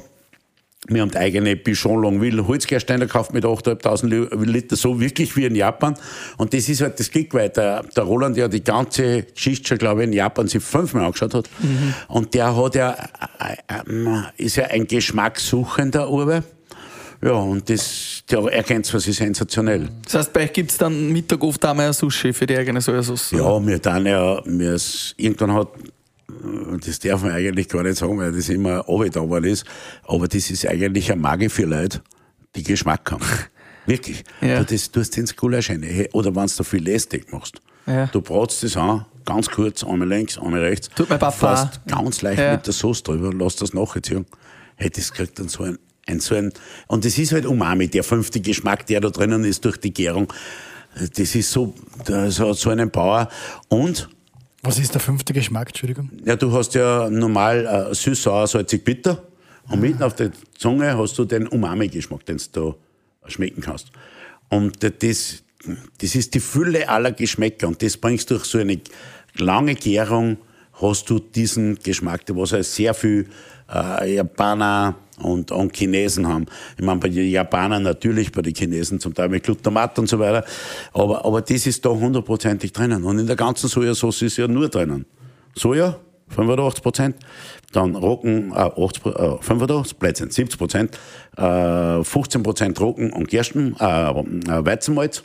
Wir haben die eigene Bichon Longueville Holzgersteiner gekauft mit 8.500 Liter, so wirklich wie in Japan. Und das ist halt das Glück, weil der, der Roland ja die ganze Geschichte schon, glaube ich, in Japan sich fünfmal angeschaut hat. Und der hat ja, äh, ist ja ein Geschmackssuchender Urbe. Ja, und das, der erkennt es, was ist sensationell. Das heißt, bei euch gibt es dann Mittag oft auch mal ein Sushi für die eigene Sojasauce. Ja, wir dann ja, wir irgendwann hat, das darf man eigentlich gar nicht sagen, weil das immer runtergetan ist, aber das ist eigentlich eine Magie für Leute, die Geschmack haben. Wirklich. Ja. Du, das tust ins Gulasch rein. Oder wenn du viel lästig machst. Ja. Du bratst das an, ganz kurz, einmal links, einmal rechts. Tut mein Papa Fährst ganz leicht Ja. mit der Sauce drüber, lass das nachziehen. Hey, das kriegt dann so ein, ein, so ein, und das ist halt Umami, der fünfte Geschmack, der da drinnen ist durch die Gärung. Das ist so, das hat so einen Power. Und, Was ist der fünfte Geschmack, Entschuldigung? ja, du hast ja normal äh, süß, sauer, salzig, bitter. Und mitten auf der Zunge hast du den Umami-Geschmack, den du da schmecken kannst. Und das, das ist die Fülle aller Geschmäcker. Und das bringst du durch so eine lange Gärung, hast du diesen Geschmack, was halt sehr viel äh, Japaner und, und Chinesen haben. Ich meine, bei den Japanern natürlich, bei den Chinesen zum Teil mit Glutamat und so weiter. Aber, aber das ist da hundertprozentig drinnen. Und in der ganzen Sojasauce ist ja nur drinnen. Soja, 85 Prozent, dann Roggen, äh, 80, äh, 85, Blödsinn, 70 Prozent, äh, 15 Prozent Roggen und Gersten, äh, äh, Weizenmalz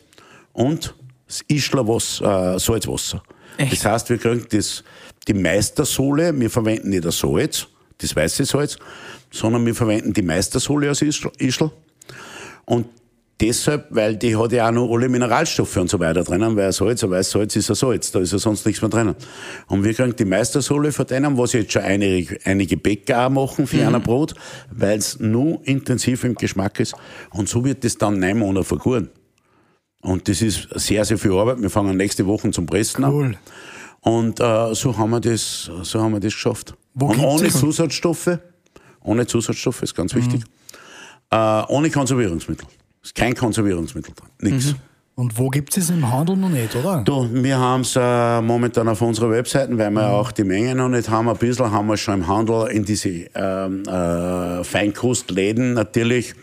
und das Ischler äh, Salzwasser. Echt? Das heißt, wir kriegen das, die Meistersohle, wir verwenden nicht das Salz, das weiße Salz, sondern wir verwenden die Meistersohle aus Ischl. Und deshalb, weil die hat ja auch noch alle Mineralstoffe und so weiter drinnen, weil Salz, ein weiß Salz ist ein Salz, da ist ja sonst nichts mehr drinnen. Und wir kriegen die Meistersohle von denen, was jetzt schon einige, einige Bäcker auch machen für mhm. ein Brot, weil es nur intensiv im Geschmack ist. Und so wird das dann neun Monate vergoren. Und das ist sehr, sehr viel Arbeit. Wir fangen nächste Woche zum Pressen cool. an. Und äh, so haben wir das, so haben wir das geschafft. Wo und ohne Zusatzstoffe, ohne Zusatzstoffe ist ganz mhm. wichtig, äh, ohne Konservierungsmittel. Ist kein Konservierungsmittel drin, nichts. Mhm. Und wo gibt es im Handel noch nicht, oder? Du, wir haben es äh, momentan auf unserer Webseite, weil wir mhm. auch die Menge noch nicht haben. Ein bisschen haben wir schon im Handel in diese ähm, äh, Feinkostläden natürlich.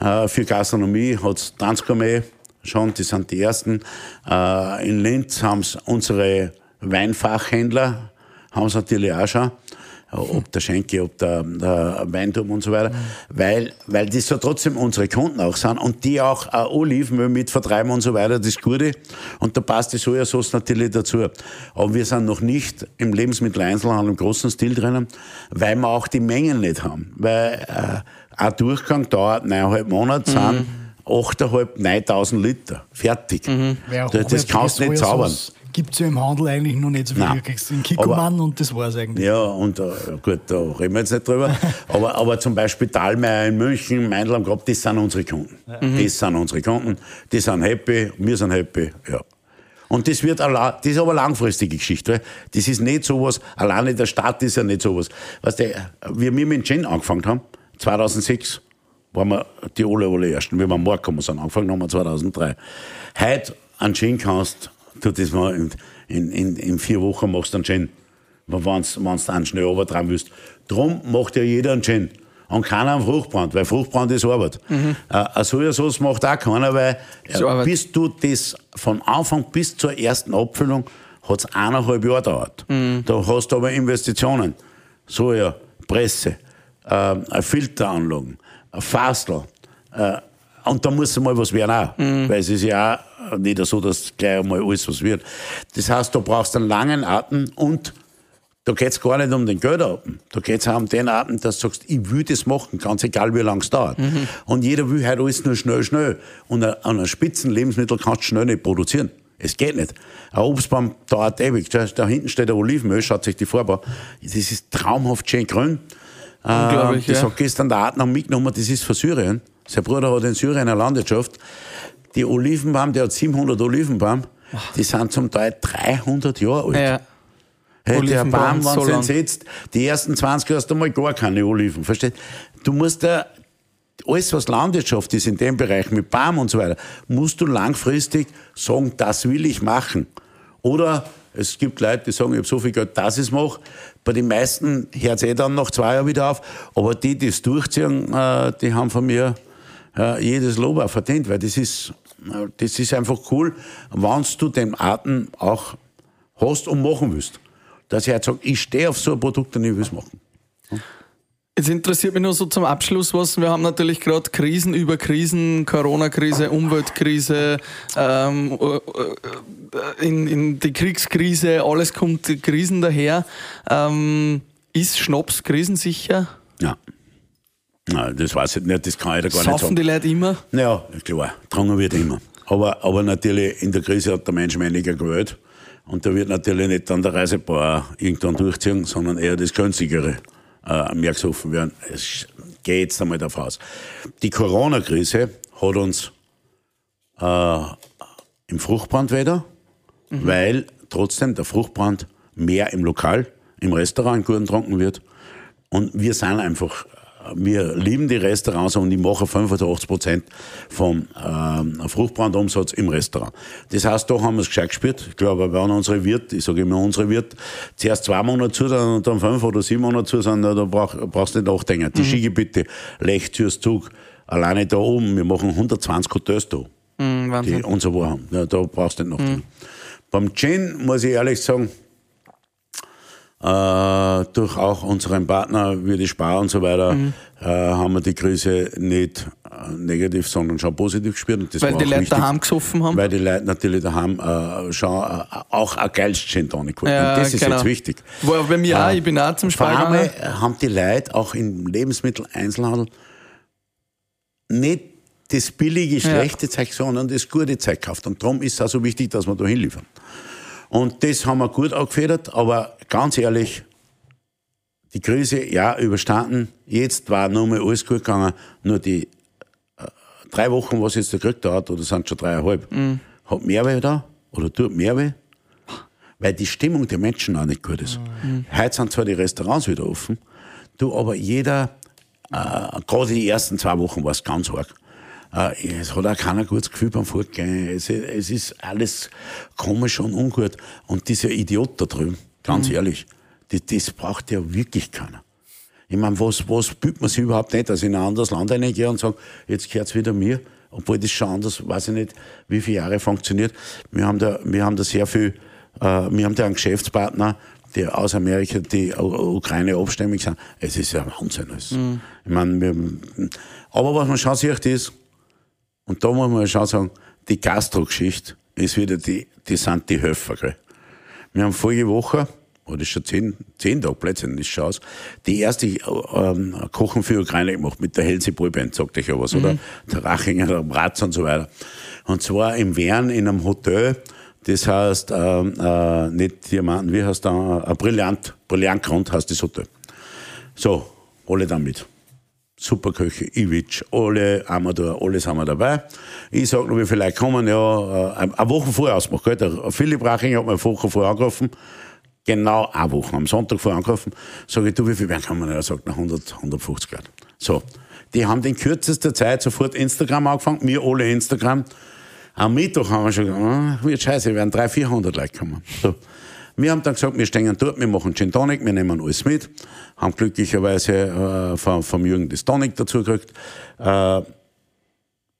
Äh, für Gastronomie hat es Transgourmet schon, die sind die ersten. Äh, in Linz haben es unsere Weinfachhändler, haben es natürlich auch schon. Ob der Schenke, ob der, der Weinturm und so weiter. Mhm. Weil, weil das ja trotzdem unsere Kunden auch sind und die auch äh, Olivenöl mit vertreiben und so weiter, das Gute. Und da passt die Sojasauce natürlich dazu. Aber wir sind noch nicht im Lebensmitteleinzelhandel im großen Stil drinnen, weil wir auch die Mengen nicht haben. Weil äh, ein Durchgang dauert neuneinhalb Monate, mhm. sind 8.500, 9000 Liter. Fertig. Mhm. Das, das kannst du nicht zaubern gibt es ja im Handel eigentlich noch nicht so viel. Du kriegst den Kikoman und das war es eigentlich. Ja, und äh, gut, da reden wir jetzt nicht drüber. aber, aber zum Beispiel Thalmeier in München, Meindl am Grab, das sind unsere Kunden. Mhm. Das sind unsere Kunden. Die sind happy, wir sind happy. Ja. Und das wird allein, das ist aber eine langfristige Geschichte. Das ist nicht sowas, alleine der Staat ist ja nicht sowas. Weißt du, wie wir mit Gin angefangen haben, 2006, waren wir die alle, alle Ersten. Wir waren Mark, haben wir angefangen haben wir 2003. Heute an Gin kannst du das mal in, in, in, vier Wochen machst du einen Gin. Wenn du dann schnell runtertragen willst. Drum macht ja jeder einen Gin. Und keiner einen Fruchtbrand, weil Fruchtbrand ist Arbeit. Mhm. Äh, eine Sojasauce macht auch keiner, weil äh, bis du das von Anfang bis zur ersten Abfüllung hat es eineinhalb Jahre gedauert. Mhm. Da hast du aber Investitionen. Soja, Presse, äh, Filteranlagen, Fastel. Äh, und da muss mal was werden auch. Mhm. Weil es ist ja auch nicht so, dass gleich einmal alles was wird. Das heißt, du brauchst einen langen Atem und da geht es gar nicht um den Geldatem. Da geht es auch um den Atem, dass du sagst, ich will das machen, ganz egal wie lange es dauert. Mhm. Und jeder will halt alles nur schnell, schnell. Und an einem Spitzenlebensmittel kannst du schnell nicht produzieren. Es geht nicht. Ein Obstbaum dauert ewig. Da hinten steht der Olivenöl, schaut sich die an. Das ist traumhaft schön grün. Unglaublich, äh, das ja. hat gestern der Adner mitgenommen, das ist von Syrien. Sein Bruder hat in Syrien eine Landwirtschaft die Olivenbaum, der hat 700 Olivenbaum, die sind zum Teil 300 Jahre alt. Ja. Hey, der Baum, wenn so du ihn setzt, die ersten 20 hast du mal gar keine Oliven, verstehst? Du musst da, alles was Landwirtschaft ist in dem Bereich mit Baum und so weiter, musst du langfristig sagen, das will ich machen. Oder es gibt Leute, die sagen, ich habe so viel Geld, dass ich es mache. Bei den meisten hört es eh dann nach zwei Jahren wieder auf. Aber die, die es durchziehen, äh, die haben von mir äh, jedes Lob auch verdient, weil das ist das ist einfach cool, wenn du den Arten auch hast und machen willst. Dass ich halt sage, ich stehe auf so ein Produkt und ich will es machen. Jetzt interessiert mich nur so zum Abschluss was. Wir haben natürlich gerade Krisen über Krisen, Corona-Krise, Umweltkrise, ähm, äh, äh, in, in, die Kriegskrise, alles kommt Krisen daher. Ähm, ist Schnaps krisensicher? Ja. Nein, das weiß ich nicht, das kann ich da gar Saufen nicht sagen. die Leute immer? Ja, klar, getrunken wird immer. Aber, aber natürlich, in der Krise hat der Mensch weniger Geld. Und da wird natürlich nicht dann der Reisebauer irgendwann durchziehen, sondern eher das günstigere äh, mehr gesoffen werden. Es geht jetzt einmal davon aus. Die Corona-Krise hat uns äh, im Fruchtbrand wieder, mhm. weil trotzdem der Fruchtbrand mehr im Lokal, im Restaurant gut getrunken wird. Und wir sind einfach wir lieben die Restaurants und ich mache 85 Prozent vom äh, Fruchtbrandumsatz im Restaurant. Das heißt, da haben wir es gescheit gespürt. Ich glaube, wenn unsere Wirt, ich sage immer unsere Wirt, zuerst zwei Monate zu sind und dann fünf oder sieben Monate zu sind, da brauch, brauchst du nicht nachdenken. Die mhm. Skigebiete, Lech, Zug, alleine da oben, wir machen 120 Hotels da. Mhm, die unser haben. Ja, da brauchst du nicht nachdenken. Mhm. Beim Gin muss ich ehrlich sagen, äh, durch auch unseren Partner wie die Spar und so weiter mhm. äh, haben wir die Krise nicht äh, negativ, sondern schon positiv gespürt. Und das weil die Leute wichtig, daheim gesoffen haben? Weil die Leute natürlich daheim äh, schon äh, auch ein geiles Gin Tonic wollten. Ja, und das ist genau. jetzt wichtig. War bei mir auch, ich bin auch zum Spar gegangen. haben die Leute auch im Lebensmitteleinzelhandel nicht das billige, schlechte Zeug, sondern das gute Zeug kauft. Und darum ist es auch so wichtig, dass wir da hinliefern. Und das haben wir gut angefedert, aber ganz ehrlich, die Krise, ja, überstanden. Jetzt war nur mal alles gut gegangen. Nur die äh, drei Wochen, was jetzt der Krieg da hat, oder sind schon dreieinhalb, hat mehr weh da oder tut mehr weh, weil die Stimmung der Menschen auch nicht gut ist. Heute sind zwar die Restaurants wieder offen, du, aber jeder, äh, gerade die ersten zwei Wochen war es ganz arg. Äh, es hat auch keiner gutes Gefühl beim Fortgehen. Es, es ist alles komisch und ungut. Und dieser Idiot da drüben, ganz ehrlich, das, das braucht ja wirklich keiner. Ich meine, was, was büht man sich überhaupt nicht, dass ich in ein anderes Land reingehe und sage, jetzt gehört's wieder mir, obwohl das schon anders, weiß ich nicht, wie viele Jahre funktioniert. Wir haben da, wir haben da sehr viel, äh, wir haben da einen Geschäftspartner, der aus Amerika, die Ukraine abstämmig sind. Es ist ja Wahnsinn. alles. Ich meine, wir, aber was man schon sieht, ist, und da muss man schon sagen, die Gastro-Geschichte ist wieder die, die sind die Höfer, gell. Wir haben vorige Woche, oder schon zehn, zehn Tage plötzlich, das schon aus, die erste ähm, Kochen für Ukraine gemacht mit der Helsi Boyband, sagt euch ja was, oder? Der Rachinger, der Bratz und so weiter. Und zwar im Wern in einem Hotel, das heißt, ähm, äh, nicht Diamanten, wie heißt da, ein Brillant, Brillantgrund heißt das Hotel. So, alle damit. Superköche, Iwitsch, alle Amador, alle sind wir dabei. Ich sag nur, wie viele Leute kommen, ja, äh, eine Woche vorher ausgemacht, gell? Der Philipp Raching hat mir eine Woche vorher angerufen. Genau eine Woche, am Sonntag vorher angerufen. Sag ich, du, wie viel werden kommen? Er sagt, nach 100, 150 Leute. So. Die haben in kürzester Zeit sofort Instagram angefangen, wir alle Instagram. Am Mittwoch haben wir schon gesagt, ah, wird scheiße, werden 300, 400 Leute kommen. So. Wir haben dann gesagt, wir stehen dort, wir machen Gin Tonic, wir nehmen alles mit. Haben glücklicherweise äh, vom, vom Jürgen das Tonic dazu gekriegt. Äh, wir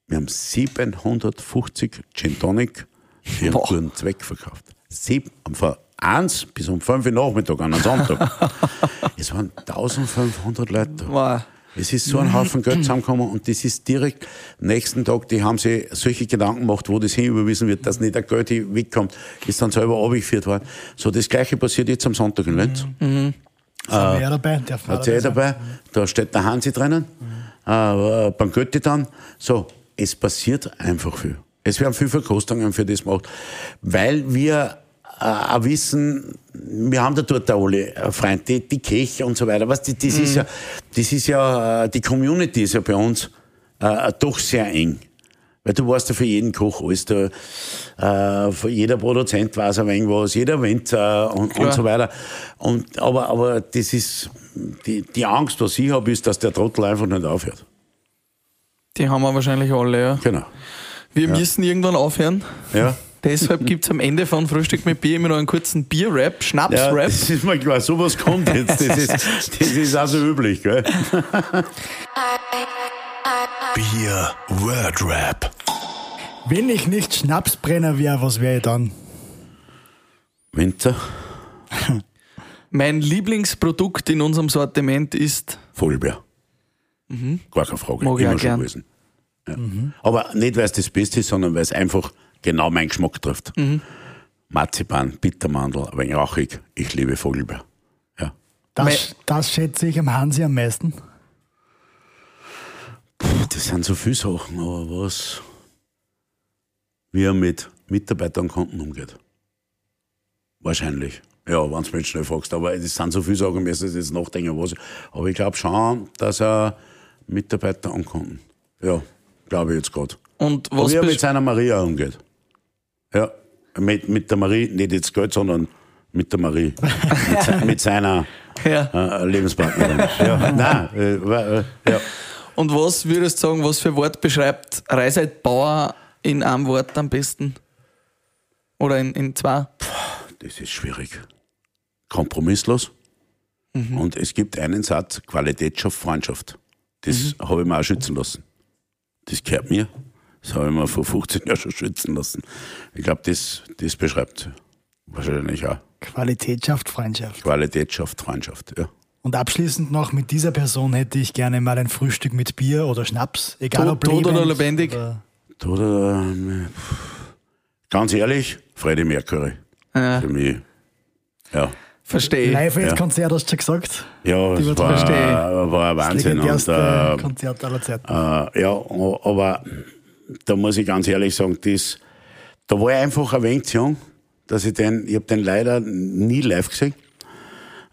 haben 750 Gin Tonic für einen guten Zweck verkauft. Sieben, von eins bis um fünf Uhr Nachmittag an einem Sonntag. es waren 1500 Leute da. Wow. Es ist so ein Haufen Geld zusammengekommen und das ist direkt nächsten Tag, die haben sich solche Gedanken gemacht, wo das hinüberwiesen wird, dass nicht der Geld wegkommt, ist dann selber abgeführt worden. So, das Gleiche passiert jetzt am Sonntag in Lenz. Sind wir ja dabei? Hat eh dabei dabei, da steht der Hansi drinnen, äh, beim Götti dann. So, es passiert einfach viel. Es werden viel Verkostungen für das gemacht, weil wir äh, auch wissen, wir haben da dort auch alle äh, Freunde, die, die Kirche und so weiter. Was, das, das ist ja, das ist ja, äh, die Community ist ja bei uns äh, doch sehr eng. Weil du weißt ja für jeden Koch alles, da, äh, für jeder Produzent weiß ein wenig was, jeder Winzer und, und Klar. so weiter. Und, aber, aber das ist, die, die Angst, was ich habe, ist, dass der Trottel einfach nicht aufhört. Die haben wir wahrscheinlich alle, ja. Genau. Wir müssen irgendwann aufhören. Ja. Deshalb gibt's am Ende von Frühstück mit Bier immer noch einen kurzen Bier-Rap, Ja, Schnaps-Rap. das ist mir klar, sowas kommt jetzt. Das ist, das ist also üblich, gell? Bier Word Rap. Wenn ich nicht Schnapsbrenner wäre, was wäre ich dann? Winter, Mein Lieblingsprodukt in unserem Sortiment ist Vollbär. Gar keine Frage. Mag ich Immer auch schon gern. gewesen. Ja. Aber nicht, weil es das Beste ist, sondern weil es einfach genau meinen Geschmack trifft. Marzipan, Bittermandel, ein wenig rauchig. Ich liebe Vogelbeer. Ja. Das, das schätze ich am Hansi am meisten. Puh, das sind so viele Sachen, aber was, wie er mit Mitarbeitern und Kunden umgeht. Wahrscheinlich. Ja, wenn du mich schnell fragst. Aber es sind so viele Sachen, ich müsste jetzt nachdenken, was. Aber ich glaube schon, dass er Mitarbeiter und Kunden. Ja, glaube ich jetzt gerade. und Aber was wie er mit seiner Maria umgeht. Ja, mit, mit der Marie, nicht jetzt Geld, sondern mit der Marie. mit, mit seiner ja. äh, Lebenspartnerin. Ja, nein, äh, äh, ja. Und was würdest du sagen, was für Wort beschreibt Reiseit Bauer in einem Wort am besten? Oder in, in zwei? Das ist schwierig. Kompromisslos. Und es gibt einen Satz, Qualität schafft Freundschaft. Das habe ich mir auch schützen lassen. Das gehört mir. Das habe ich mir vor 15 Jahren schon schützen lassen. Ich glaube, das, das beschreibt wahrscheinlich auch. Qualität schafft Freundschaft. Qualität schafft Freundschaft, ja. Und abschließend noch, mit dieser Person hätte ich gerne mal ein Frühstück mit Bier oder Schnaps. Egal Tot- ob tot oder lebend lebendig? Oder Oder, ganz ehrlich, Freddie Mercury. Ja. Für mich, ja. Verstehe. Live-Konzert hast du schon gesagt. Ja, wird war, war ein Das Wahnsinn. Und, äh, Konzert aller Zeiten. Äh, ja, aber da muss ich ganz ehrlich sagen, das, da war ich einfach ein wenig zu jung, dass ich den, ich habe den leider nie live gesehen.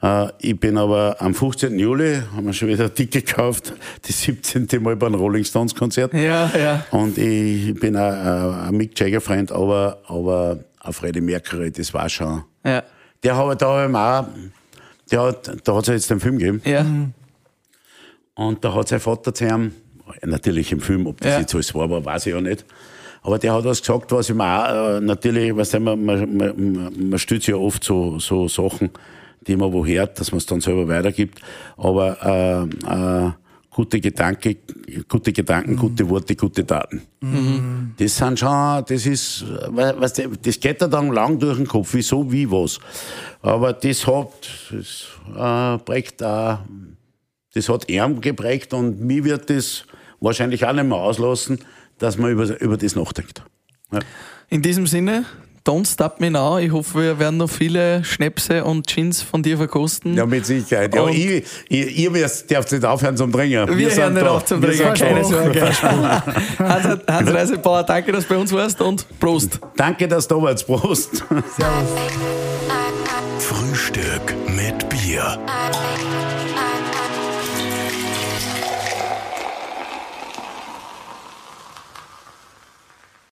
Äh, ich bin aber am 15. Juli, haben wir schon wieder ein Ticket gekauft, das 17. Mal beim Rolling Stones Konzert. Ja, ja. Und ich bin ein, ein Mick Jagger Freund, aber, aber ein Freddie Mercury, das war schon. Ja. Der hat, da hab ich mir auch, der hat, da hat es jetzt den Film gegeben. Ja. Und da hat sein Vater zu ihm, natürlich im Film, ob das Ja. jetzt alles war, aber weiß ich ja nicht. Aber der hat was gesagt, was ich mir auch, äh, natürlich, weißt du, man, man, man, man stützt ja oft so, so Sachen, die man wo hört, dass man es dann selber weitergibt. Aber äh, äh, gute Gedanke, gute Gedanken, gute Worte, gute Taten. Das sind schon, das ist, we- weißt du, das geht da dann lang durch den Kopf, wieso, wie, was. Aber das hat, das äh, prägt auch das hat ihn geprägt und mir wird das wahrscheinlich auch nicht mehr auslassen, dass man über, über das nachdenkt. Ja. In diesem Sinne, don't stop me now. Ich hoffe, wir werden noch viele Schnäpse und Gins von dir verkosten. ja, mit Sicherheit. Ja, ich, ihr müsst- dürft nicht aufhören zum Trinken. wir hören nicht auf zum Wir Trinken, keine. Sorge. Hans, Hans Reisebauer, danke, dass du bei uns warst und Prost. Danke, dass du da warst. Prost. Servus. Frühstück mit Bier.